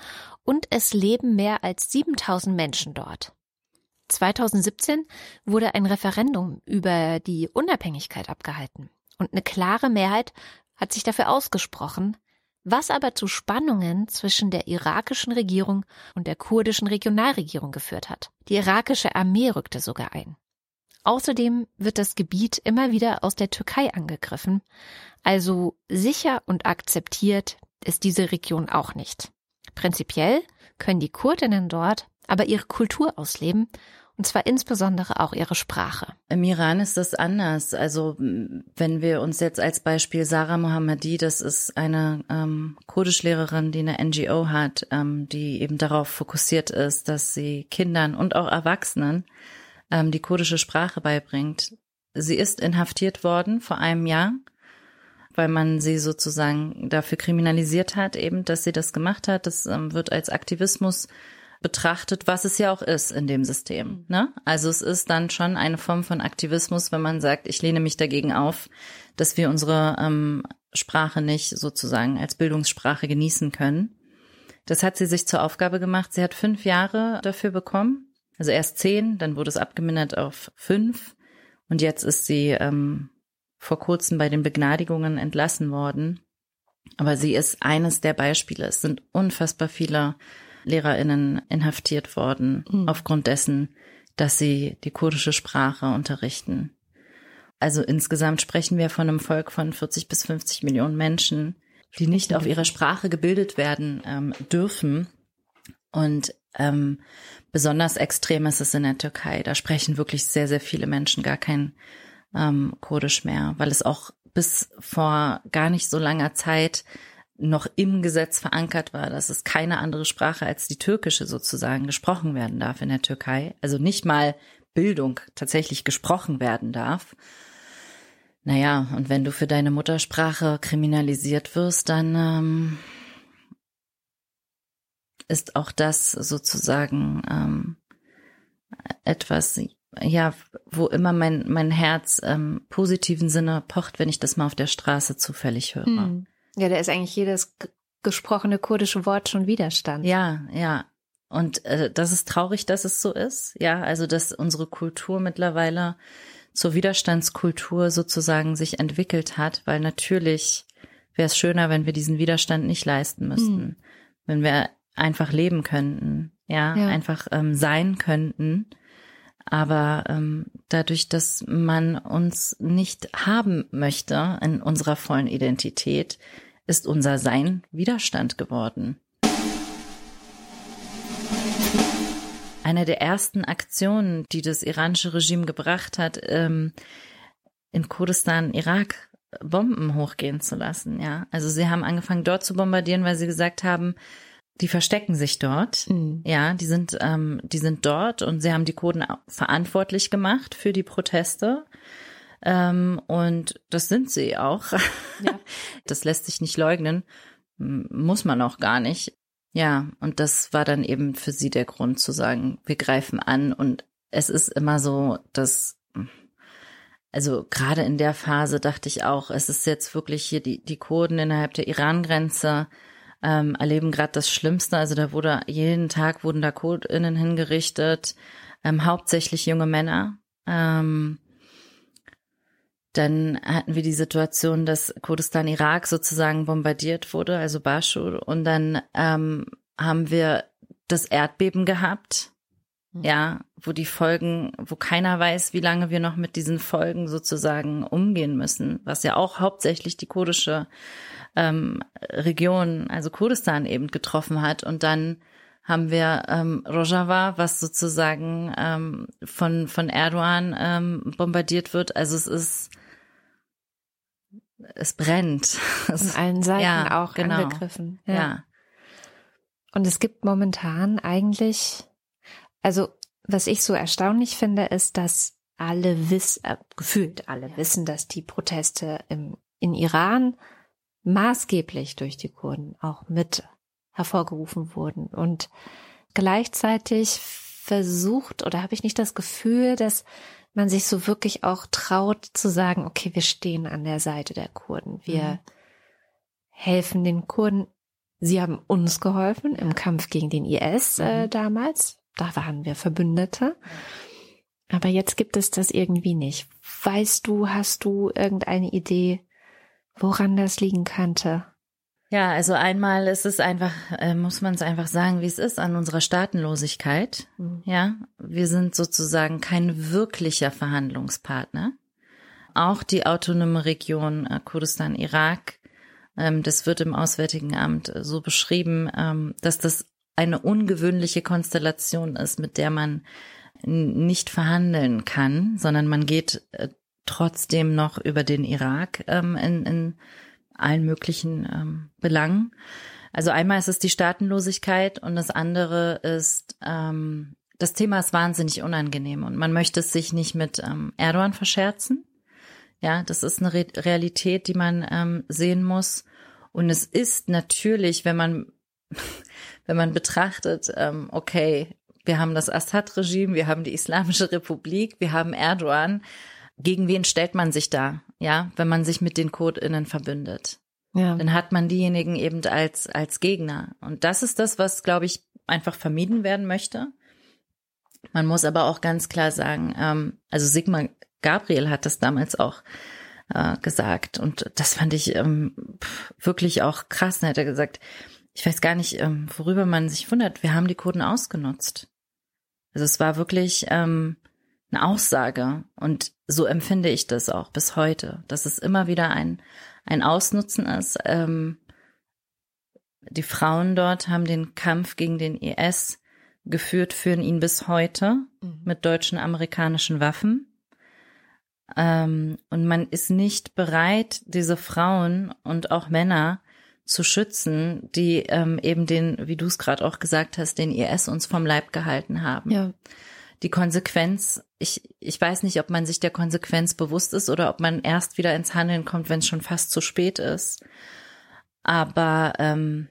und es leben mehr als 7000 Menschen dort. 2017 wurde ein Referendum über die Unabhängigkeit abgehalten und eine klare Mehrheit hat sich dafür ausgesprochen, was aber zu Spannungen zwischen der irakischen Regierung und der kurdischen Regionalregierung geführt hat. Die irakische Armee rückte sogar ein. Außerdem wird das Gebiet immer wieder aus der Türkei angegriffen, also sicher und akzeptiert ist diese Region auch nicht. Prinzipiell können die Kurdinnen dort aber ihre Kultur ausleben und zwar insbesondere auch ihre Sprache. Im Iran ist das anders. Also wenn wir uns jetzt als Beispiel Sarah Mohammadi, das ist eine ähm, Kurdischlehrerin, die eine NGO hat, ähm, die eben darauf fokussiert ist, dass sie Kindern und auch Erwachsenen ähm, die kurdische Sprache beibringt. Sie ist inhaftiert worden vor einem Jahr, weil man sie sozusagen dafür kriminalisiert hat, eben, dass sie das gemacht hat. Das ähm, wird als Aktivismus betrachtet, was es ja auch ist in dem System. Ne? Also es ist dann schon eine Form von Aktivismus, wenn man sagt, ich lehne mich dagegen auf, dass wir unsere ähm, Sprache nicht sozusagen als Bildungssprache genießen können. Das hat sie sich zur Aufgabe gemacht. Sie hat fünf Jahre dafür bekommen also erst zehn, dann wurde es abgemindert auf fünf und jetzt ist sie ähm, vor kurzem bei den Begnadigungen entlassen worden. Aber sie ist eines der Beispiele. Es sind unfassbar viele LehrerInnen inhaftiert worden mhm. aufgrund dessen, dass sie die kurdische Sprache unterrichten. Also insgesamt sprechen wir von einem Volk von 40 bis 50 Millionen Menschen, die nicht auf ihrer Sprache gebildet werden ähm, dürfen. Und ähm, besonders extrem ist es in der Türkei. Da sprechen wirklich sehr, sehr viele Menschen gar kein ähm, Kurdisch mehr, weil es auch bis vor gar nicht so langer Zeit noch im Gesetz verankert war, dass es keine andere Sprache als die türkische sozusagen gesprochen werden darf in der Türkei. Also nicht mal Bildung tatsächlich gesprochen werden darf. Naja, und wenn du für deine Muttersprache kriminalisiert wirst, dann ähm, ist auch das sozusagen ähm, etwas, ja, wo immer mein, mein Herz ähm, positiven Sinne pocht, wenn ich das mal auf der Straße zufällig höre. Hm. Ja, da ist eigentlich jedes gesprochene kurdische Wort schon Widerstand. Ja, ja. Und äh, das ist traurig, dass es so ist. Ja, also dass unsere Kultur mittlerweile zur Widerstandskultur sozusagen sich entwickelt hat, weil natürlich wäre es schöner, wenn wir diesen Widerstand nicht leisten müssten. Hm. Wenn wir einfach leben könnten, ja, ja. einfach ähm, sein könnten. Aber ähm, dadurch, dass man uns nicht haben möchte in unserer vollen Identität, ist unser Sein Widerstand geworden. Eine der ersten Aktionen, die das iranische Regime gebracht hat, ähm, in Kurdistan, Irak, Bomben hochgehen zu lassen, ja. Also sie haben angefangen dort zu bombardieren, weil sie gesagt haben, die verstecken sich dort. Mhm. Ja, die sind, ähm, die sind dort und sie haben die Kurden verantwortlich gemacht für die Proteste. Ähm, und das sind sie auch. Ja. Das lässt sich nicht leugnen. Muss man auch gar nicht. Ja, und das war dann eben für sie der Grund zu sagen, wir greifen an. Und es ist immer so, dass, also gerade in der Phase dachte ich auch, es ist jetzt wirklich hier die, die Kurden innerhalb der Iran-Grenze ähm, erleben gerade das Schlimmste. Also da wurde jeden Tag wurden da KurdInnen hingerichtet, ähm, hauptsächlich junge Männer. Ähm, dann hatten wir die Situation, dass Kurdistan Irak sozusagen bombardiert wurde, also Bashur. Und dann ähm, haben wir das Erdbeben gehabt. Ja, wo die Folgen, wo keiner weiß, wie lange wir noch mit diesen Folgen sozusagen umgehen müssen, was ja auch hauptsächlich die kurdische ähm, Region, also Kurdistan eben getroffen hat. Und dann haben wir ähm, Rojava, was sozusagen ähm, von, von Erdogan ähm, bombardiert wird. Also es ist, es brennt. Von allen Seiten Ja, auch genau. angegriffen. ja. Und es gibt momentan eigentlich, also was ich so erstaunlich finde, ist, dass alle wissen, äh, gefühlt alle wissen, dass die Proteste im, in Iran maßgeblich durch die Kurden auch mit hervorgerufen wurden. Und gleichzeitig versucht oder habe ich nicht das Gefühl, dass man sich so wirklich auch traut zu sagen, okay, wir stehen an der Seite der Kurden. Wir Mhm. helfen den Kurden. Sie haben uns geholfen im Kampf gegen den IS äh, Mhm. damals. Da waren wir Verbündete. Aber jetzt gibt es das irgendwie nicht. Weißt du, hast du irgendeine Idee, woran das liegen könnte? Ja, also einmal ist es einfach, äh, muss man es einfach sagen, wie es ist, an unserer Staatenlosigkeit. Mhm. Ja, wir sind sozusagen kein wirklicher Verhandlungspartner. Auch die autonome Region äh, Kurdistan, Irak, ähm, das wird im Auswärtigen Amt äh, so beschrieben, ähm, dass das eine ungewöhnliche Konstellation ist, mit der man nicht verhandeln kann, sondern man geht äh, trotzdem noch über den Irak ähm, in, in allen möglichen ähm, Belangen. Also einmal ist es die Staatenlosigkeit und das andere ist, ähm, das Thema ist wahnsinnig unangenehm und man möchte es sich nicht mit ähm, Erdogan verscherzen. Ja, das ist eine Re Realität, die man ähm, sehen muss. Und es ist natürlich, wenn man, wenn man betrachtet, ähm, okay, wir haben das Assad-Regime, wir haben die Islamische Republik, wir haben Erdogan. Gegen wen stellt man sich da? Ja, wenn man sich mit den KurdInnen verbündet Ja. dann hat man diejenigen eben als, als Gegner. Und das ist das, was, glaube ich, einfach vermieden werden möchte. Man muss aber auch ganz klar sagen, ähm, also Sigmar Gabriel hat das damals auch äh, gesagt und das fand ich ähm, wirklich auch krass. Er hat er gesagt, ich weiß gar nicht, ähm, worüber man sich wundert. Wir haben die Kurden ausgenutzt. Also es war wirklich ähm, eine Aussage und so empfinde ich das auch bis heute, dass es immer wieder ein ein Ausnutzen ist. Ähm, die Frauen dort haben den Kampf gegen den IS geführt, führen ihn bis heute Mhm. mit deutschen, amerikanischen Waffen. Ähm, und man ist nicht bereit, diese Frauen und auch Männer zu schützen, die ähm, eben den, wie du es gerade auch gesagt hast, den IS uns vom Leib gehalten haben Ja. Die Konsequenz, ich, ich weiß nicht, ob man sich der Konsequenz bewusst ist oder ob man erst wieder ins Handeln kommt, wenn es schon fast zu spät ist. Aber ähm,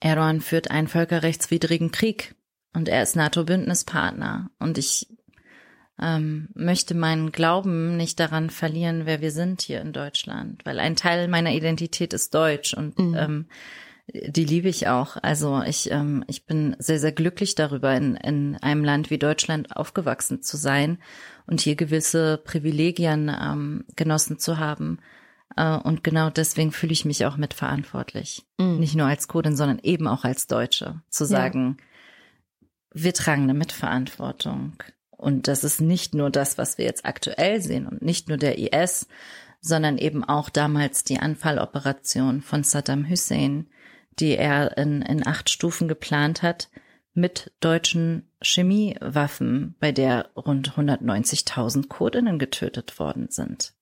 Erdogan führt einen völkerrechtswidrigen Krieg und er ist NATO-Bündnispartner. Und ich ähm, möchte meinen Glauben nicht daran verlieren, wer wir sind hier in Deutschland, weil ein Teil meiner Identität ist deutsch und Mhm. ähm, die liebe ich auch. Also ich, ähm, ich bin sehr, sehr glücklich darüber, in, in einem Land wie Deutschland aufgewachsen zu sein und hier gewisse Privilegien ähm, genossen zu haben. Äh, und genau deswegen fühle ich mich auch mitverantwortlich. Mhm. Nicht nur als Kurdin, sondern eben auch als Deutsche. Zu sagen, wir tragen eine Mitverantwortung. Und das ist nicht nur das, was wir jetzt aktuell sehen und nicht nur der IS, sondern eben auch damals die Anfalloperation von Saddam Hussein, die er in, in acht Stufen geplant hat, mit deutschen Chemiewaffen, bei der rund 190.000 Kurdinnen getötet worden sind.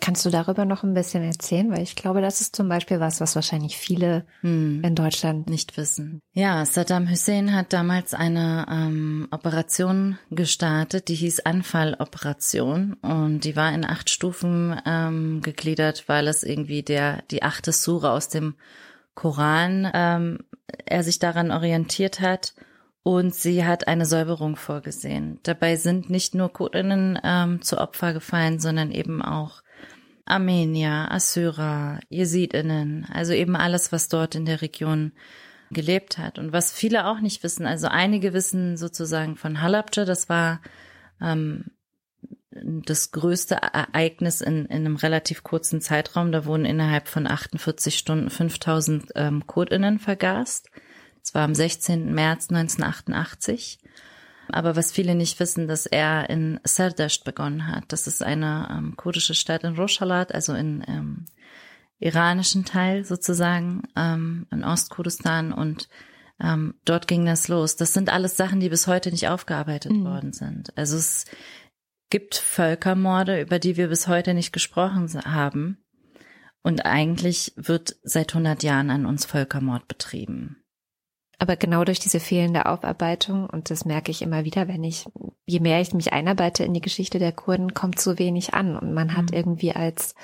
Kannst du darüber noch ein bisschen erzählen? Weil ich glaube, das ist zum Beispiel was, was wahrscheinlich viele hm. in Deutschland nicht wissen. Ja, Saddam Hussein hat damals eine ähm, Operation gestartet, die hieß Anfalloperation und die war in acht Stufen ähm, gegliedert, weil es irgendwie der die achte Sure aus dem Koran ähm, er sich daran orientiert hat und sie hat eine Säuberung vorgesehen. Dabei sind nicht nur Kurdinnen ähm, zu Opfer gefallen, sondern eben auch Armenier, Assyrer, Jesidinnen, also eben alles, was dort in der Region gelebt hat. Und was viele auch nicht wissen, also einige wissen sozusagen von Halabja, das war ähm, das größte Ereignis in, in einem relativ kurzen Zeitraum. Da wurden innerhalb von 48 Stunden 5000 ähm, Kurdinnen vergast. Das war am 16. März 1988. Aber was viele nicht wissen, dass er in Sardasht begonnen hat. Das ist eine ähm, kurdische Stadt in Roshalat, also in ähm, iranischen Teil sozusagen, ähm, in Ostkurdistan und ähm, dort ging das los. Das sind alles Sachen, die bis heute nicht aufgearbeitet mhm. worden sind. Also es gibt Völkermorde, über die wir bis heute nicht gesprochen haben. Und eigentlich wird seit 100 Jahren an uns Völkermord betrieben. Aber genau durch diese fehlende Aufarbeitung, und das merke ich immer wieder, wenn ich, je mehr ich mich einarbeite in die Geschichte der Kurden, kommt so wenig an. Und man hat mhm. irgendwie als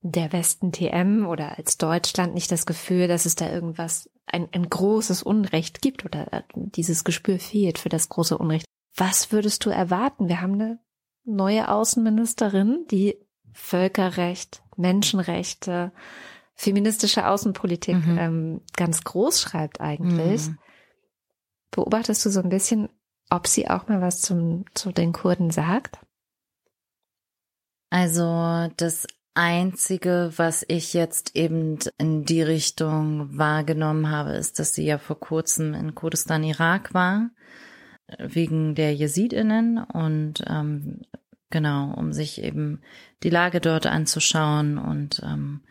der Westen TM oder als Deutschland nicht das Gefühl, dass es da irgendwas, ein, ein großes Unrecht gibt oder dieses Gespür fehlt für das große Unrecht. Was würdest du erwarten? Wir haben eine neue Außenministerin, die Völkerrecht, Menschenrechte, feministische Außenpolitik mhm. ähm, ganz groß schreibt eigentlich. Mhm. Beobachtest du so ein bisschen, ob sie auch mal was zum, zu den Kurden sagt? Also das Einzige, was ich jetzt eben in die Richtung wahrgenommen habe, ist, dass sie ja vor kurzem in Kurdistan, Irak war, wegen der Jesidinnen und ähm, genau, um sich eben die Lage dort anzuschauen und ähm,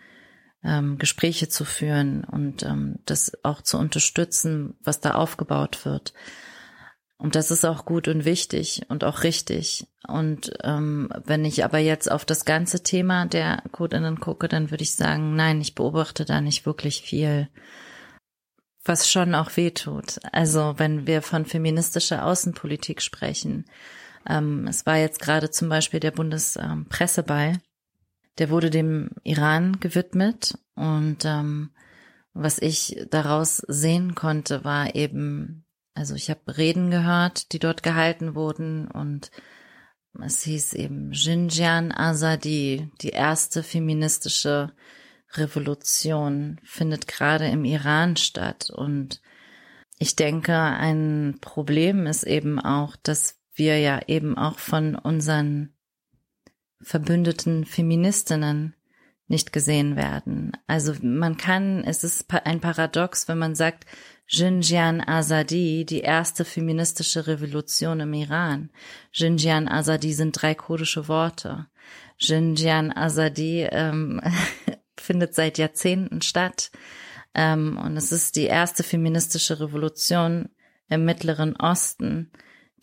ähm, Gespräche zu führen und ähm, das auch zu unterstützen, was da aufgebaut wird. Und das ist auch gut und wichtig und auch richtig. Und ähm, wenn ich aber jetzt auf das ganze Thema der Codeinnen gucke, dann würde ich sagen, nein, ich beobachte da nicht wirklich viel, was schon auch wehtut. Also wenn wir von feministischer Außenpolitik sprechen, ähm, es war jetzt gerade zum Beispiel der Bundespresseball, der wurde dem Iran gewidmet und ähm, was ich daraus sehen konnte, war eben, also ich habe Reden gehört, die dort gehalten wurden und es hieß eben Xinjiang Azadi, die erste feministische Revolution findet gerade im Iran statt und ich denke, ein Problem ist eben auch, dass wir ja eben auch von unseren verbündeten Feministinnen nicht gesehen werden. Also man kann, es ist ein Paradox, wenn man sagt, Xinjiang Azadi, die erste feministische Revolution im Iran. Xinjiang Azadi sind drei kurdische Worte. Xinjiang Azadi ähm, findet seit Jahrzehnten statt. Ähm, und es ist die erste feministische Revolution im Mittleren Osten,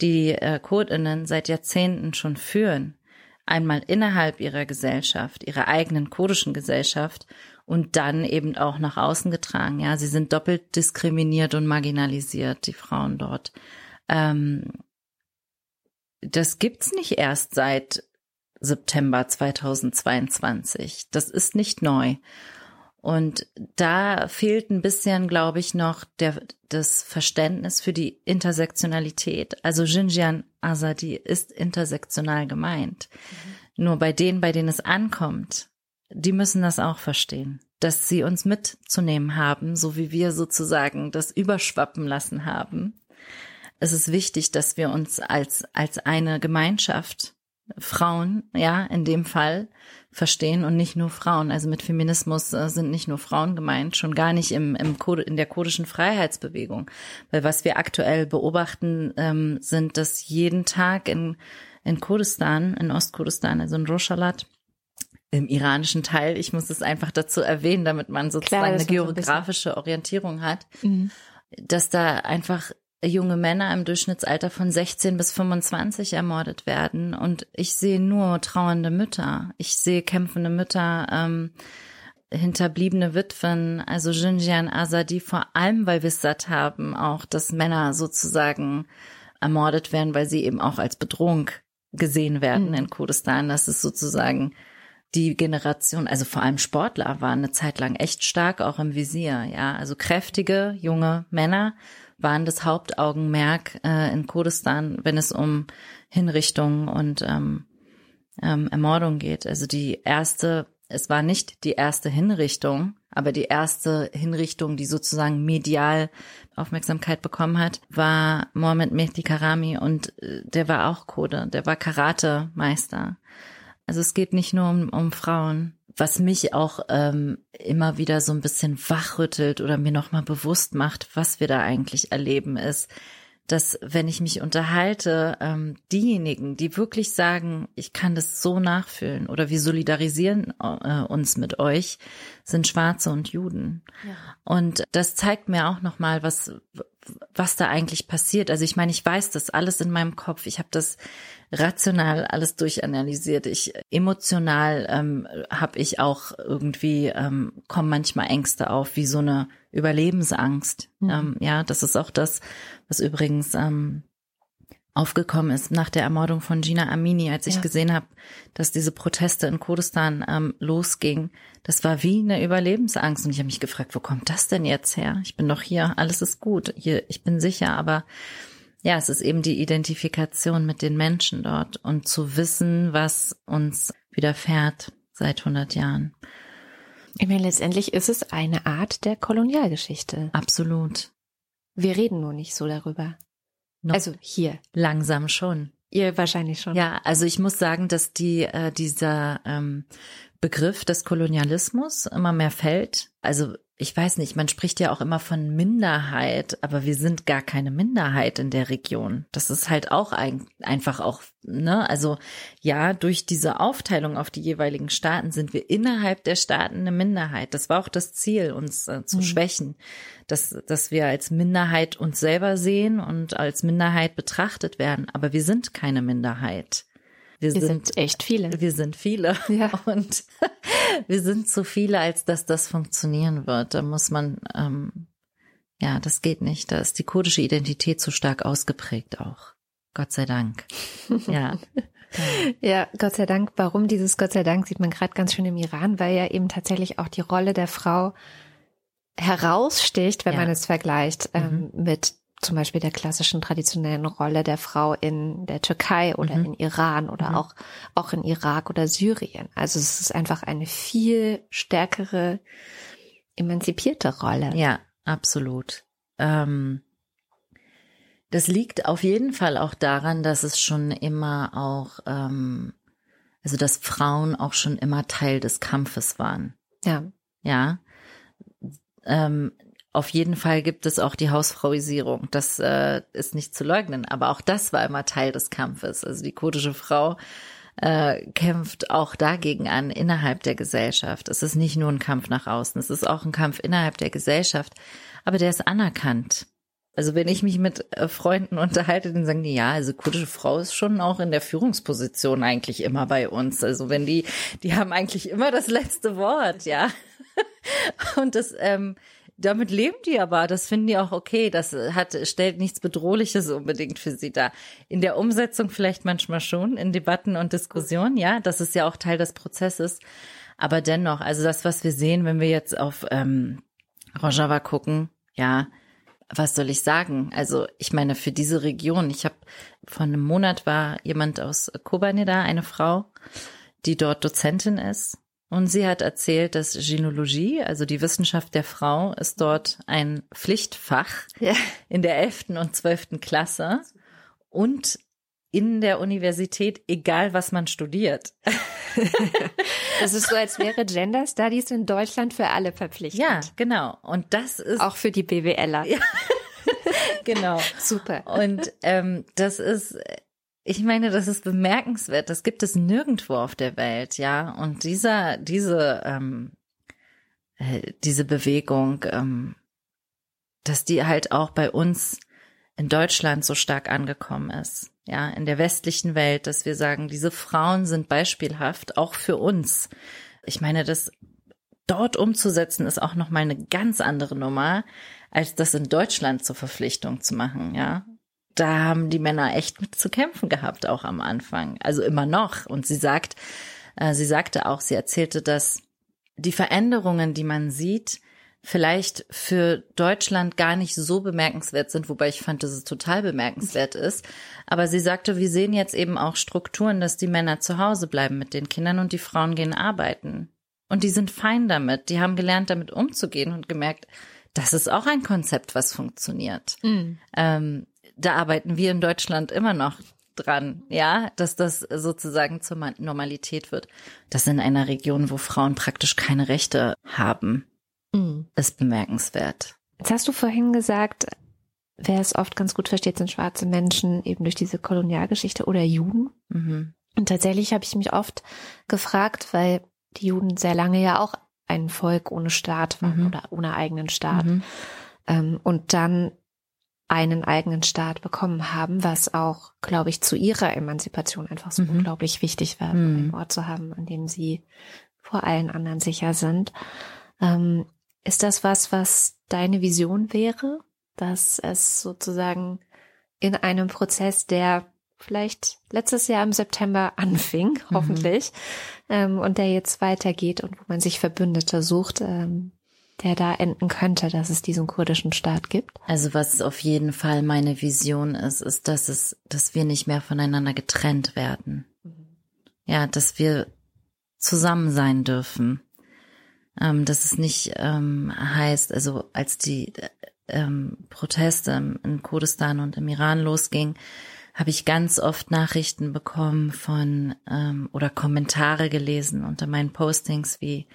die äh, Kurdinnen seit Jahrzehnten schon führen einmal innerhalb ihrer Gesellschaft, ihrer eigenen kurdischen Gesellschaft und dann eben auch nach außen getragen. Ja, sie sind doppelt diskriminiert und marginalisiert, die Frauen dort. Ähm, das gibt's nicht erst seit September 2022. Das ist nicht neu. Und da fehlt ein bisschen, glaube ich, noch der, das Verständnis für die Intersektionalität. Also Xinjiang Azadi ist intersektional gemeint. Mhm. Nur bei denen, bei denen es ankommt, die müssen das auch verstehen, dass sie uns mitzunehmen haben, so wie wir sozusagen das überschwappen lassen haben. Es ist wichtig, dass wir uns als, als eine Gemeinschaft Frauen, ja, in dem Fall verstehen und nicht nur Frauen. Also mit Feminismus äh, sind nicht nur Frauen gemeint, schon gar nicht im, im Code, in der kurdischen Freiheitsbewegung. Weil was wir aktuell beobachten, ähm, sind, dass jeden Tag in, in Kurdistan, in Ostkurdistan, also in Roshalat, im iranischen Teil, ich muss es einfach dazu erwähnen, damit man sozusagen Klar, eine geografische Orientierung hat, mhm. dass da einfach junge Männer im Durchschnittsalter von 16 bis 25 ermordet werden. Und ich sehe nur trauernde Mütter. Ich sehe kämpfende Mütter, ähm, hinterbliebene Witwen, also Jinjian Azadi, vor allem, weil wir es satt haben, auch, dass Männer sozusagen ermordet werden, weil sie eben auch als Bedrohung gesehen werden mhm. in Kurdistan. Das ist sozusagen die Generation, also vor allem Sportler waren eine Zeit lang echt stark auch im Visier, ja. Also kräftige junge Männer waren das Hauptaugenmerk äh, in Kurdistan, wenn es um Hinrichtungen und ähm, ähm, Ermordung geht. Also die erste, es war nicht die erste Hinrichtung, aber die erste Hinrichtung, die sozusagen medial Aufmerksamkeit bekommen hat, war Mohammed Mehdi Karami und äh, der war auch Kurde, der war Karate-Meister. Also es geht nicht nur um, um Frauen. Was mich auch ähm, immer wieder so ein bisschen wachrüttelt oder mir nochmal bewusst macht, was wir da eigentlich erleben, ist, dass wenn ich mich unterhalte, ähm, diejenigen, die wirklich sagen, ich kann das so nachfühlen oder wir solidarisieren äh, uns mit euch, sind Schwarze und Juden. Ja. Und das zeigt mir auch nochmal, was was da eigentlich passiert. Also ich meine, ich weiß das alles in meinem Kopf. Ich habe das rational alles durchanalysiert. Ich emotional ähm, habe ich auch irgendwie ähm, kommen manchmal Ängste auf, wie so eine Überlebensangst. Mhm. Ähm, ja, das ist auch das, was übrigens ähm, aufgekommen ist nach der Ermordung von Gina Amini, als ich ja. gesehen habe, dass diese Proteste in Kurdistan ähm, losgingen. Das war wie eine Überlebensangst und ich habe mich gefragt, wo kommt das denn jetzt her? Ich bin doch hier, alles ist gut, hier, ich bin sicher, aber ja, es ist eben die Identifikation mit den Menschen dort und zu wissen, was uns widerfährt seit 100 Jahren. Ich meine, letztendlich ist es eine Art der Kolonialgeschichte. Absolut. Wir reden nur nicht so darüber. Noch also hier. Langsam schon. Ihr wahrscheinlich schon. Ja, also ich muss sagen, dass die äh, dieser ähm, Begriff des Kolonialismus immer mehr fällt. Also ich weiß nicht, man spricht ja auch immer von Minderheit, aber wir sind gar keine Minderheit in der Region. Das ist halt auch ein, einfach auch, ne, also ja, durch diese Aufteilung auf die jeweiligen Staaten sind wir innerhalb der Staaten eine Minderheit. Das war auch das Ziel, uns äh, zu mhm. schwächen, dass, dass wir als Minderheit uns selber sehen und als Minderheit betrachtet werden. Aber wir sind keine Minderheit. Wir, wir sind, sind, echt viele. Wir sind viele. Ja. Und wir sind zu viele, als dass das funktionieren wird. Da muss man, ähm, ja, das geht nicht. Da ist die kurdische Identität zu stark ausgeprägt auch. Gott sei Dank. Ja. Ja, Gott sei Dank. Warum dieses Gott sei Dank sieht man gerade ganz schön im Iran, weil ja eben tatsächlich auch die Rolle der Frau heraussticht, wenn ja. man es vergleicht ähm, mhm. mit zum Beispiel der klassischen traditionellen Rolle der Frau in der Türkei oder mhm. in Iran oder mhm. auch, auch in Irak oder Syrien. Also es ist einfach eine viel stärkere, emanzipierte Rolle. Ja, absolut. Ähm, das liegt auf jeden Fall auch daran, dass es schon immer auch, ähm, also dass Frauen auch schon immer Teil des Kampfes waren. Ja. Ja. Ähm, auf jeden Fall gibt es auch die Hausfrauisierung. Das äh, ist nicht zu leugnen, aber auch das war immer Teil des Kampfes. Also die kurdische Frau äh, kämpft auch dagegen an innerhalb der Gesellschaft. Es ist nicht nur ein Kampf nach außen, es ist auch ein Kampf innerhalb der Gesellschaft, aber der ist anerkannt. Also wenn ich mich mit äh, Freunden unterhalte, dann sagen die, ja, also kurdische Frau ist schon auch in der Führungsposition eigentlich immer bei uns. Also wenn die, die haben eigentlich immer das letzte Wort, ja. Und das, ähm, damit leben die aber, das finden die auch okay. Das hat, stellt nichts Bedrohliches unbedingt für sie dar. In der Umsetzung vielleicht manchmal schon, in Debatten und Diskussionen, ja, das ist ja auch Teil des Prozesses. Aber dennoch, also das, was wir sehen, wenn wir jetzt auf ähm, Rojava gucken, ja, was soll ich sagen? Also ich meine, für diese Region, ich habe vor einem Monat war jemand aus Kobane da, eine Frau, die dort Dozentin ist und sie hat erzählt, dass Gynäologie, also die Wissenschaft der Frau, ist dort ein Pflichtfach ja. in der elften und zwölften Klasse und in der Universität, egal was man studiert. Das ist so, als wäre Gender Studies in Deutschland für alle verpflichtend. Ja, genau. Und das ist auch für die BWLer. Ja. genau. Super. Und ähm, das ist ich meine, das ist bemerkenswert. Das gibt es nirgendwo auf der Welt, ja. Und dieser, diese, ähm, äh, diese Bewegung, ähm, dass die halt auch bei uns in Deutschland so stark angekommen ist, ja, in der westlichen Welt, dass wir sagen, diese Frauen sind beispielhaft, auch für uns. Ich meine, das dort umzusetzen ist auch nochmal eine ganz andere Nummer, als das in Deutschland zur Verpflichtung zu machen, ja. Da haben die Männer echt mit zu kämpfen gehabt, auch am Anfang. Also immer noch. Und sie sagt, äh, sie sagte auch, sie erzählte, dass die Veränderungen, die man sieht, vielleicht für Deutschland gar nicht so bemerkenswert sind, wobei ich fand, dass es total bemerkenswert ist. Aber sie sagte, wir sehen jetzt eben auch Strukturen, dass die Männer zu Hause bleiben mit den Kindern und die Frauen gehen arbeiten. Und die sind fein damit. Die haben gelernt, damit umzugehen und gemerkt, das ist auch ein Konzept, was funktioniert. Mhm. Ähm, da arbeiten wir in Deutschland immer noch dran, ja, dass das sozusagen zur Normalität wird. Das in einer Region, wo Frauen praktisch keine Rechte haben mhm. ist bemerkenswert. Jetzt hast du vorhin gesagt, wer es oft ganz gut versteht, sind schwarze Menschen eben durch diese Kolonialgeschichte oder Juden. Mhm. Und tatsächlich habe ich mich oft gefragt, weil die Juden sehr lange ja auch ein Volk ohne Staat waren mhm. oder ohne eigenen Staat. Mhm. Ähm, und dann einen eigenen Staat bekommen haben, was auch, glaube ich, zu ihrer Emanzipation einfach so mhm. unglaublich wichtig war, mhm. einen Ort zu haben, an dem sie vor allen anderen sicher sind. Ähm, ist das was, was deine Vision wäre, dass es sozusagen in einem Prozess, der vielleicht letztes Jahr im September anfing, mhm. hoffentlich, mhm. ähm, und der jetzt weitergeht und wo man sich Verbündete sucht, ähm, der da enden könnte, dass es diesen kurdischen Staat gibt? Also was auf jeden Fall meine Vision ist, ist, dass es, dass wir nicht mehr voneinander getrennt werden. Mhm. Ja, dass wir zusammen sein dürfen ähm, dass es nicht ähm, heißt, also als die ähm, Proteste in Kurdistan und im Iran losging, habe ich ganz oft Nachrichten bekommen von ähm, oder Kommentare gelesen unter meinen Postings wie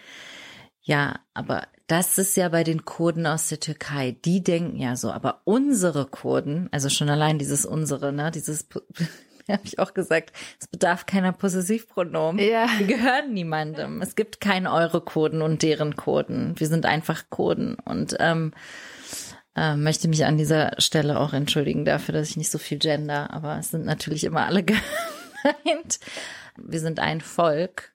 ja, aber das ist ja bei den Kurden aus der Türkei. Die denken ja so, aber unsere Kurden, also schon allein dieses unsere, ne, dieses habe ich auch gesagt, es bedarf keiner Possessivpronomen. Ja. Wir gehören niemandem. Es gibt keinen eure Kurden und deren Kurden. Wir sind einfach Kurden und ähm, äh, möchte mich an dieser Stelle auch entschuldigen dafür, dass ich nicht so viel gender, aber es sind natürlich immer alle gemeint. Wir sind ein Volk.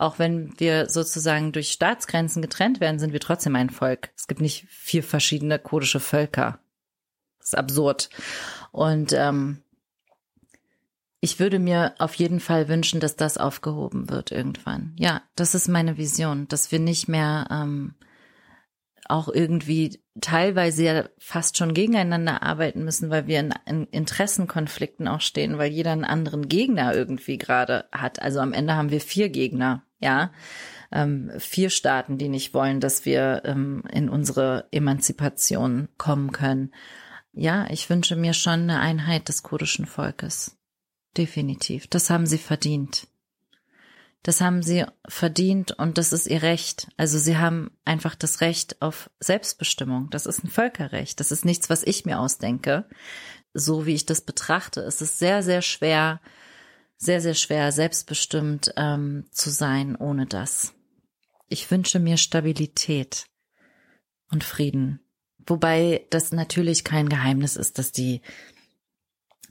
Auch wenn wir sozusagen durch Staatsgrenzen getrennt werden, sind wir trotzdem ein Volk. Es gibt nicht vier verschiedene kurdische Völker. Das ist absurd. Und ähm, ich würde mir auf jeden Fall wünschen, dass das aufgehoben wird irgendwann. Ja, das ist meine Vision, dass wir nicht mehr ähm, auch irgendwie teilweise ja fast schon gegeneinander arbeiten müssen, weil wir in, in Interessenkonflikten auch stehen, weil jeder einen anderen Gegner irgendwie gerade hat. Also am Ende haben wir vier Gegner, ja. Ähm, vier Staaten, die nicht wollen, dass wir ähm, in unsere Emanzipation kommen können. Ja, ich wünsche mir schon eine Einheit des kurdischen Volkes. Definitiv. Das haben sie verdient. Das haben sie verdient und das ist ihr Recht. Also sie haben einfach das Recht auf Selbstbestimmung. Das ist ein Völkerrecht. Das ist nichts, was ich mir ausdenke. So wie ich das betrachte, es ist sehr, sehr schwer, sehr, sehr schwer, selbstbestimmt ähm, zu sein ohne das. Ich wünsche mir Stabilität und Frieden. Wobei das natürlich kein Geheimnis ist, dass die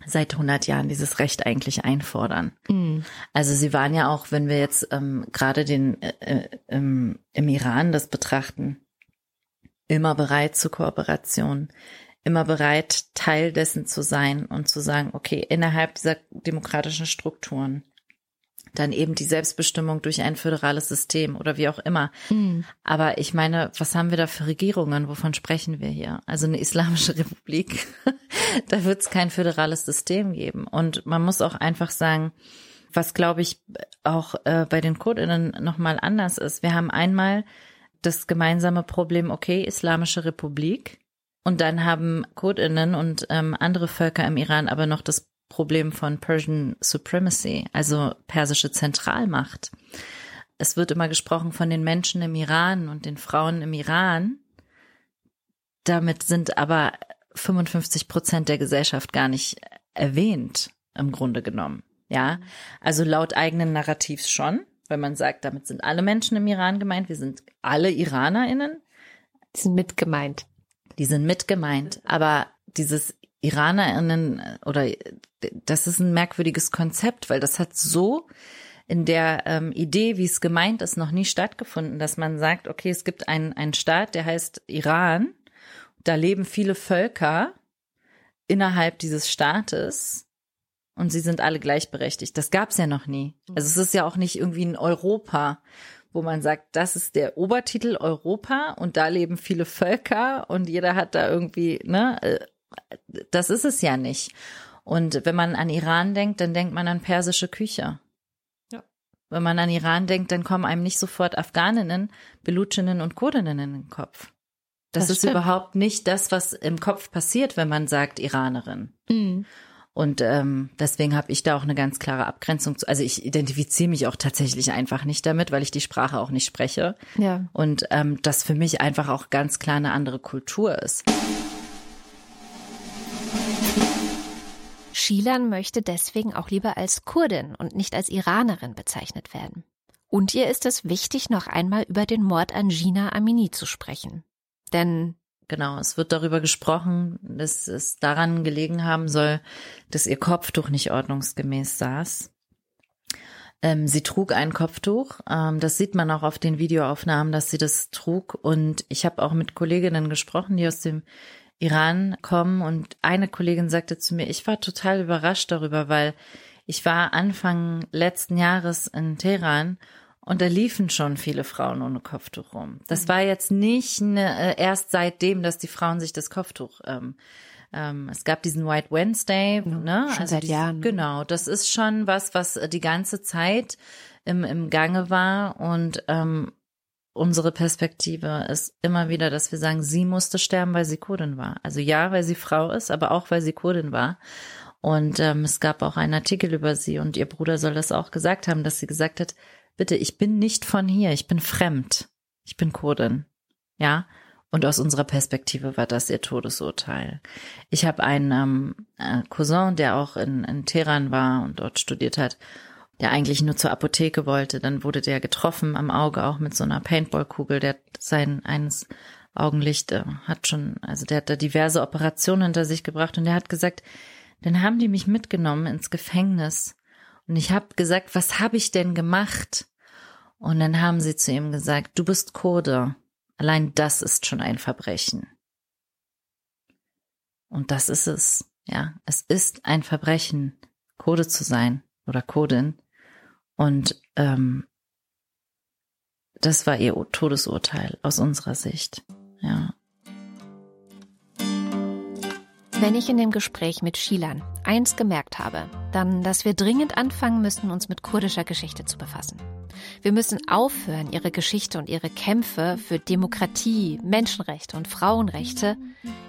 seit 100 Jahren dieses Recht eigentlich einfordern. Mhm. Also sie waren ja auch, wenn wir jetzt ähm, gerade den äh, äh, im, im Iran das betrachten, immer bereit zur Kooperation, immer bereit, Teil dessen zu sein und zu sagen, okay, innerhalb dieser demokratischen Strukturen dann eben die Selbstbestimmung durch ein föderales System oder wie auch immer. Mhm. Aber ich meine, was haben wir da für Regierungen? Wovon sprechen wir hier? Also eine islamische Republik, da wird es kein föderales System geben. Und man muss auch einfach sagen, was glaube ich auch äh, bei den Kurdinnen nochmal anders ist. Wir haben einmal das gemeinsame Problem, okay, islamische Republik. Und dann haben Kurdinnen und ähm, andere Völker im Iran aber noch das Problem von Persian Supremacy, also persische Zentralmacht. Es wird immer gesprochen von den Menschen im Iran und den Frauen im Iran. Damit sind aber 55 Prozent der Gesellschaft gar nicht erwähnt, im Grunde genommen. Ja, also laut eigenen Narrativs schon, wenn man sagt, damit sind alle Menschen im Iran gemeint, wir sind alle IranerInnen. Die sind mitgemeint. Die sind mitgemeint, aber dieses IranerInnen oder das ist ein merkwürdiges Konzept, weil das hat so in der ähm, Idee, wie es gemeint ist, noch nie stattgefunden, dass man sagt, okay, es gibt einen, einen Staat, der heißt Iran, da leben viele Völker innerhalb dieses Staates und sie sind alle gleichberechtigt. Das gab es ja noch nie. Also es ist ja auch nicht irgendwie ein Europa, wo man sagt, das ist der Obertitel Europa und da leben viele Völker und jeder hat da irgendwie, ne, äh, das ist es ja nicht. Und wenn man an Iran denkt, dann denkt man an persische Küche. Ja. Wenn man an Iran denkt, dann kommen einem nicht sofort Afghaninnen, Belutschinnen und Kurdinnen in den Kopf. Das, das ist stimmt. überhaupt nicht das, was im Kopf passiert, wenn man sagt Iranerin. Mhm. Und ähm, deswegen habe ich da auch eine ganz klare Abgrenzung zu. Also ich identifiziere mich auch tatsächlich einfach nicht damit, weil ich die Sprache auch nicht spreche. Ja. Und ähm, das für mich einfach auch ganz klar eine andere Kultur ist. Shilan möchte deswegen auch lieber als Kurdin und nicht als Iranerin bezeichnet werden. Und ihr ist es wichtig, noch einmal über den Mord an Gina Amini zu sprechen. Denn Genau, es wird darüber gesprochen, dass es daran gelegen haben soll, dass ihr Kopftuch nicht ordnungsgemäß saß. Ähm, sie trug ein Kopftuch. Ähm, das sieht man auch auf den Videoaufnahmen, dass sie das trug. Und ich habe auch mit Kolleginnen gesprochen, die aus dem Iran kommen. Und eine Kollegin sagte zu mir, ich war total überrascht darüber, weil ich war Anfang letzten Jahres in Teheran und da liefen schon viele Frauen ohne Kopftuch rum. Das war jetzt nicht eine, äh, erst seitdem, dass die Frauen sich das Kopftuch ähm, ähm, es gab diesen White Wednesday, ja, ne? Schon also seit dies, Jahren. Genau, das ist schon was, was äh, die ganze Zeit im, im Gange war und ähm, unsere Perspektive ist immer wieder, dass wir sagen, sie musste sterben, weil sie Kurdin war. Also ja, weil sie Frau ist, aber auch weil sie Kurdin war. Und ähm, es gab auch einen Artikel über sie und ihr Bruder soll das auch gesagt haben, dass sie gesagt hat, bitte, ich bin nicht von hier, ich bin fremd. Ich bin Kurdin. Ja. Und aus unserer Perspektive war das ihr Todesurteil. Ich habe einen ähm, äh, Cousin, der auch in, in Teheran war und dort studiert hat, der eigentlich nur zur Apotheke wollte. Dann wurde der getroffen am Auge auch mit so einer Paintballkugel. Der sein eines Augenlicht äh, hat schon, also der hat da diverse Operationen hinter sich gebracht und der hat gesagt, dann haben die mich mitgenommen ins Gefängnis und ich habe gesagt, was habe ich denn gemacht? Und dann haben sie zu ihm gesagt, du bist Kurde. Allein das ist schon ein Verbrechen. Und das ist es. Ja, es ist ein Verbrechen, Kurde zu sein oder Kurdin. Und ähm, das war ihr Todesurteil aus unserer Sicht. Ja. Wenn ich in dem Gespräch mit Shilan eins gemerkt habe, dann, dass wir dringend anfangen müssen, uns mit kurdischer Geschichte zu befassen. Wir müssen aufhören, ihre Geschichte und ihre Kämpfe für Demokratie, Menschenrechte und Frauenrechte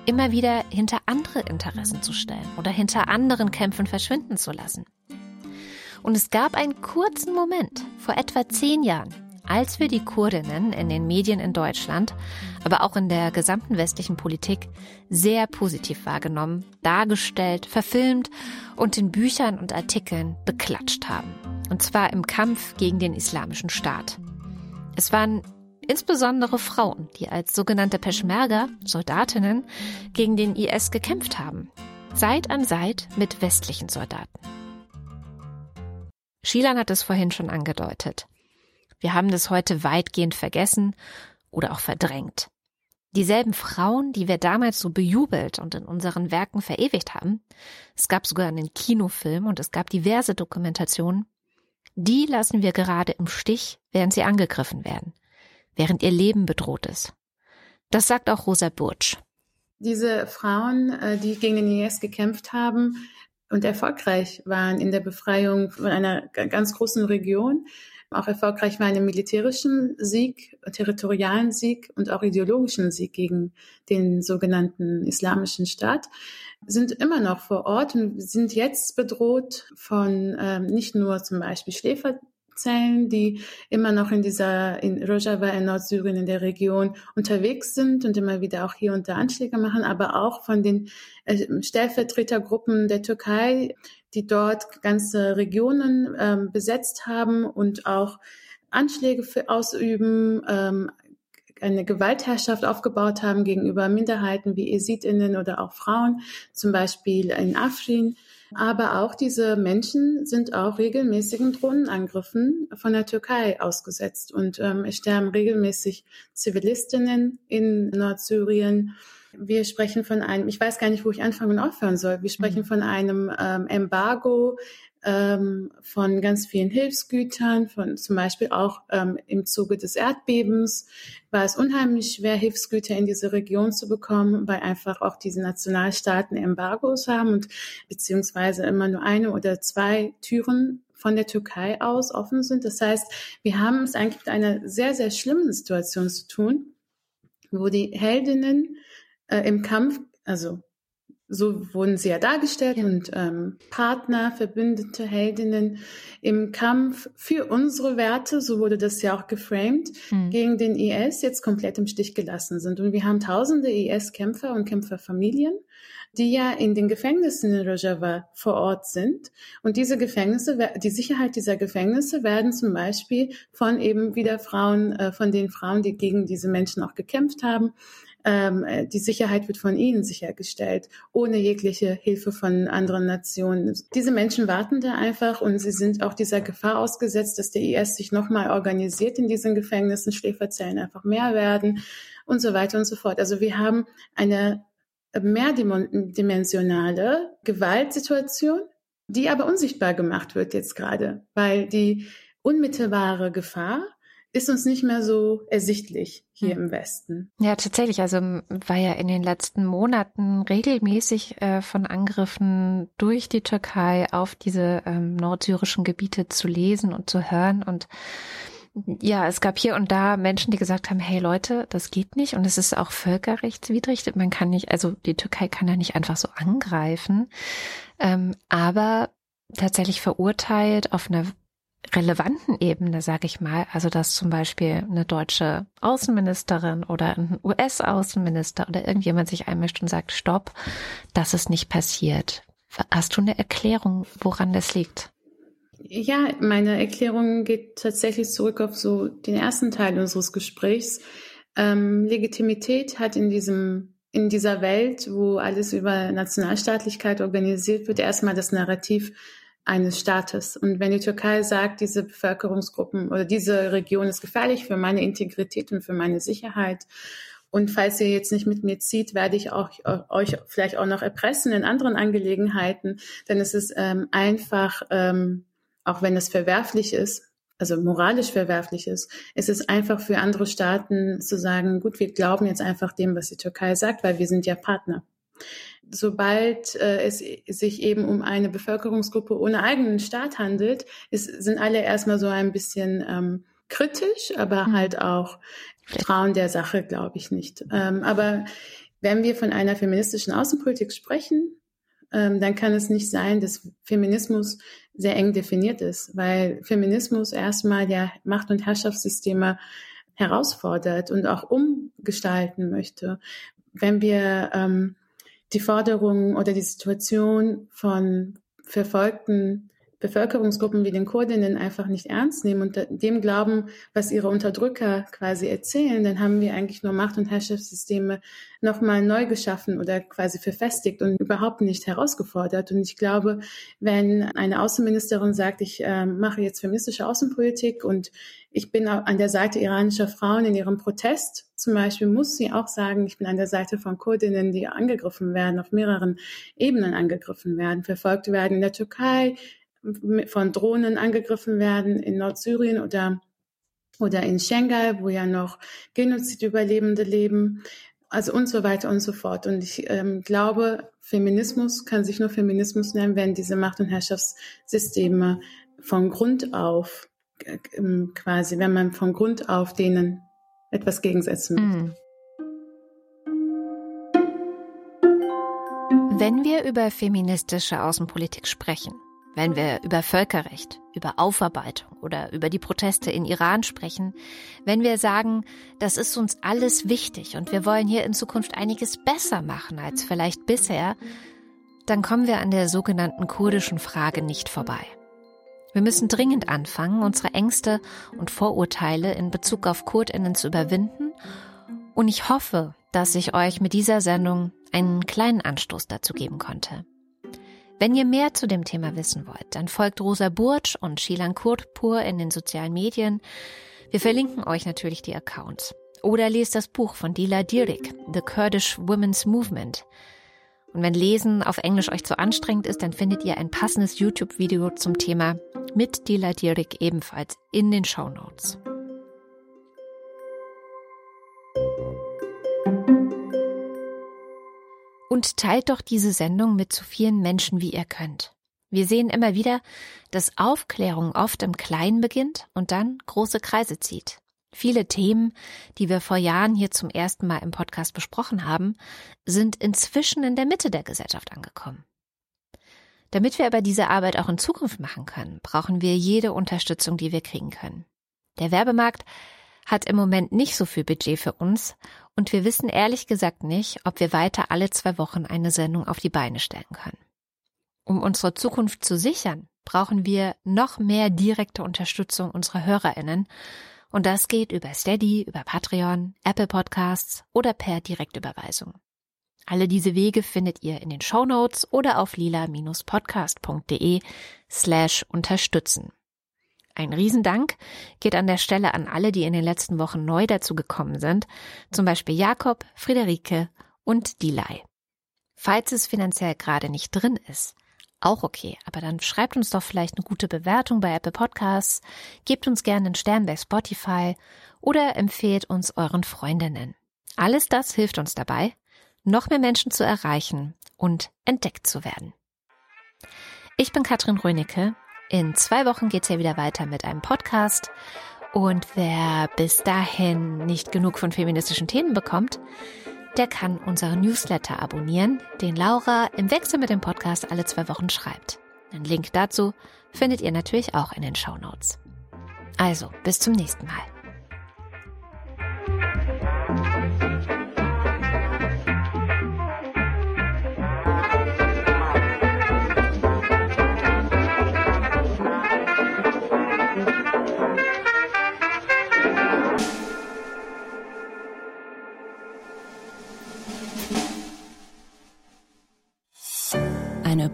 immer wieder hinter andere Interessen zu stellen oder hinter anderen Kämpfen verschwinden zu lassen. Und es gab einen kurzen Moment vor etwa zehn Jahren, als wir die Kurdinnen in den Medien in Deutschland, aber auch in der gesamten westlichen Politik sehr positiv wahrgenommen, dargestellt, verfilmt und in Büchern und Artikeln beklatscht haben. Und zwar im Kampf gegen den islamischen Staat. Es waren insbesondere Frauen, die als sogenannte Peschmerga, Soldatinnen, gegen den IS gekämpft haben. Seit an Seit mit westlichen Soldaten. Shilan hat es vorhin schon angedeutet. Wir haben das heute weitgehend vergessen oder auch verdrängt. Dieselben Frauen, die wir damals so bejubelt und in unseren Werken verewigt haben, es gab sogar einen Kinofilm und es gab diverse Dokumentationen, die lassen wir gerade im Stich, während sie angegriffen werden, während ihr Leben bedroht ist. Das sagt auch Rosa Burtsch. Diese Frauen, äh, die gegen den IS gekämpft haben und erfolgreich waren in der Befreiung von einer ganz großen Region, auch erfolgreich war in militärischen Sieg, territorialen Sieg und auch ideologischen Sieg gegen den sogenannten Islamischen Staat, sind immer noch vor Ort und sind jetzt bedroht von ähm, nicht nur zum Beispiel Schläfer Zellen, die immer noch in dieser, in Rojava in Nordsyrien in der Region unterwegs sind und immer wieder auch hier und da Anschläge machen, aber auch von den äh, Stellvertretergruppen der Türkei, die dort ganze Regionen ähm, besetzt haben und auch Anschläge für ausüben, ähm, eine Gewaltherrschaft aufgebaut haben gegenüber Minderheiten wie Esitinnen oder auch Frauen, zum Beispiel in Afrin. Aber auch diese Menschen sind auch regelmäßigen Drohnenangriffen von der Türkei ausgesetzt und ähm, es sterben regelmäßig Zivilistinnen in Nordsyrien. Wir sprechen von einem, ich weiß gar nicht, wo ich anfangen und aufhören soll. Wir sprechen mhm. von einem ähm, Embargo ähm, von ganz vielen Hilfsgütern, von zum Beispiel auch ähm, im Zuge des Erdbebens war es unheimlich schwer, Hilfsgüter in diese Region zu bekommen, weil einfach auch diese Nationalstaaten Embargos haben und beziehungsweise immer nur eine oder zwei Türen von der Türkei aus offen sind. Das heißt, wir haben es eigentlich mit einer sehr, sehr schlimmen Situation zu tun, wo die Heldinnen äh, im Kampf, also so wurden sie ja dargestellt ja. und ähm, Partner, Verbündete, Heldinnen im Kampf für unsere Werte, so wurde das ja auch geframed, mhm. gegen den IS jetzt komplett im Stich gelassen sind. Und wir haben tausende IS-Kämpfer und Kämpferfamilien, die ja in den Gefängnissen in Rojava vor Ort sind. Und diese Gefängnisse, die Sicherheit dieser Gefängnisse werden zum Beispiel von eben wieder Frauen, äh, von den Frauen, die gegen diese Menschen auch gekämpft haben, ähm, äh, die Sicherheit wird von ihnen sichergestellt, ohne jegliche Hilfe von anderen Nationen. Diese Menschen warten da einfach und sie sind auch dieser Gefahr ausgesetzt, dass der IS sich nochmal organisiert in diesen Gefängnissen, Schläferzellen einfach mehr werden und so weiter und so fort. Also wir haben eine mehrdimensionale Gewaltsituation, die aber unsichtbar gemacht wird jetzt gerade, weil die unmittelbare Gefahr ist uns nicht mehr so ersichtlich hier hm. im Westen. Ja, tatsächlich. Also war ja in den letzten Monaten regelmäßig äh, von Angriffen durch die Türkei auf diese ähm, nordsyrischen Gebiete zu lesen und zu hören. Und ja, es gab hier und da Menschen, die gesagt haben, hey Leute, das geht nicht und es ist auch völkerrechtswidrig. Man kann nicht, also die Türkei kann da nicht einfach so angreifen. Ähm, aber tatsächlich verurteilt auf einer relevanten Ebene, sage ich mal, also dass zum Beispiel eine deutsche Außenministerin oder ein US-Außenminister oder irgendjemand sich einmischt und sagt, stopp, das ist nicht passiert. Hast du eine Erklärung, woran das liegt? Ja, meine Erklärung geht tatsächlich zurück auf so den ersten Teil unseres Gesprächs. Ähm, Legitimität hat in diesem in dieser Welt, wo alles über Nationalstaatlichkeit organisiert wird, erstmal das Narrativ eines Staates. Und wenn die Türkei sagt, diese Bevölkerungsgruppen oder diese Region ist gefährlich für meine Integrität und für meine Sicherheit, und falls ihr jetzt nicht mit mir zieht, werde ich auch euch vielleicht auch noch erpressen in anderen Angelegenheiten, denn es ist ähm, einfach, ähm, auch wenn es verwerflich ist, also moralisch verwerflich ist, es ist einfach für andere Staaten zu sagen, gut, wir glauben jetzt einfach dem, was die Türkei sagt, weil wir sind ja Partner sobald äh, es sich eben um eine Bevölkerungsgruppe ohne eigenen Staat handelt, ist, sind alle erstmal so ein bisschen ähm, kritisch, aber mhm. halt auch trauen der Sache, glaube ich nicht. Ähm, aber wenn wir von einer feministischen Außenpolitik sprechen, ähm, dann kann es nicht sein, dass Feminismus sehr eng definiert ist, weil Feminismus erstmal ja Macht- und Herrschaftssysteme herausfordert und auch umgestalten möchte. Wenn wir ähm, die Forderungen oder die Situation von verfolgten Bevölkerungsgruppen wie den Kurdinnen einfach nicht ernst nehmen und dem glauben, was ihre Unterdrücker quasi erzählen, dann haben wir eigentlich nur Macht- und Herrschaftssysteme nochmal neu geschaffen oder quasi verfestigt und überhaupt nicht herausgefordert. Und ich glaube, wenn eine Außenministerin sagt, ich äh, mache jetzt feministische Außenpolitik und ich bin an der Seite iranischer Frauen in ihrem Protest, zum Beispiel muss sie auch sagen, ich bin an der Seite von Kurdinnen, die angegriffen werden, auf mehreren Ebenen angegriffen werden, verfolgt werden in der Türkei, von Drohnen angegriffen werden in Nordsyrien oder, oder in Schengal, wo ja noch Genozidüberlebende leben, also und so weiter und so fort. Und ich ähm, glaube, Feminismus kann sich nur Feminismus nennen, wenn diese Macht- und Herrschaftssysteme von Grund auf äh, ähm, quasi, wenn man von Grund auf denen etwas gegensetzen möchte. Mm. Wenn wir über feministische Außenpolitik sprechen, wenn wir über Völkerrecht, über Aufarbeitung oder über die Proteste in Iran sprechen, wenn wir sagen, das ist uns alles wichtig und wir wollen hier in Zukunft einiges besser machen als vielleicht bisher, dann kommen wir an der sogenannten kurdischen Frage nicht vorbei. Wir müssen dringend anfangen, unsere Ängste und Vorurteile in Bezug auf Kurdinnen zu überwinden Und ich hoffe, dass ich euch mit dieser Sendung einen kleinen Anstoß dazu geben konnte. Wenn ihr mehr zu dem Thema wissen wollt, dann folgt Rosa Burtsch und Shilan Kurtpur in den sozialen Medien. Wir verlinken euch natürlich die Accounts. Oder lest das Buch von Dila Dirik, The Kurdish Women's Movement. Und wenn Lesen auf Englisch euch zu anstrengend ist, dann findet ihr ein passendes YouTube-Video zum Thema mit Dila Dirik ebenfalls in den Show Notes. Und teilt doch diese Sendung mit so vielen Menschen, wie ihr könnt. Wir sehen immer wieder, dass Aufklärung oft im Kleinen beginnt und dann große Kreise zieht. Viele Themen, die wir vor Jahren hier zum ersten Mal im Podcast besprochen haben, sind inzwischen in der Mitte der Gesellschaft angekommen. Damit wir aber diese Arbeit auch in Zukunft machen können, brauchen wir jede Unterstützung, die wir kriegen können. Der Werbemarkt hat im Moment nicht so viel Budget für uns und wir wissen ehrlich gesagt nicht, ob wir weiter alle zwei Wochen eine Sendung auf die Beine stellen können. Um unsere Zukunft zu sichern, brauchen wir noch mehr direkte Unterstützung unserer Hörerinnen und das geht über Steady, über Patreon, Apple Podcasts oder per Direktüberweisung. Alle diese Wege findet ihr in den Show Notes oder auf lila-podcast.de slash unterstützen. Ein Riesendank geht an der Stelle an alle, die in den letzten Wochen neu dazu gekommen sind, zum Beispiel Jakob, Friederike und Dilei. Falls es finanziell gerade nicht drin ist, auch okay, aber dann schreibt uns doch vielleicht eine gute Bewertung bei Apple Podcasts, gebt uns gerne einen Stern bei Spotify oder empfehlt uns euren Freundinnen. Alles das hilft uns dabei, noch mehr Menschen zu erreichen und entdeckt zu werden. Ich bin Katrin Rönicke. In zwei Wochen geht's ja wieder weiter mit einem Podcast. Und wer bis dahin nicht genug von feministischen Themen bekommt, der kann unseren Newsletter abonnieren, den Laura im Wechsel mit dem Podcast alle zwei Wochen schreibt. Einen Link dazu findet ihr natürlich auch in den Show Notes. Also, bis zum nächsten Mal.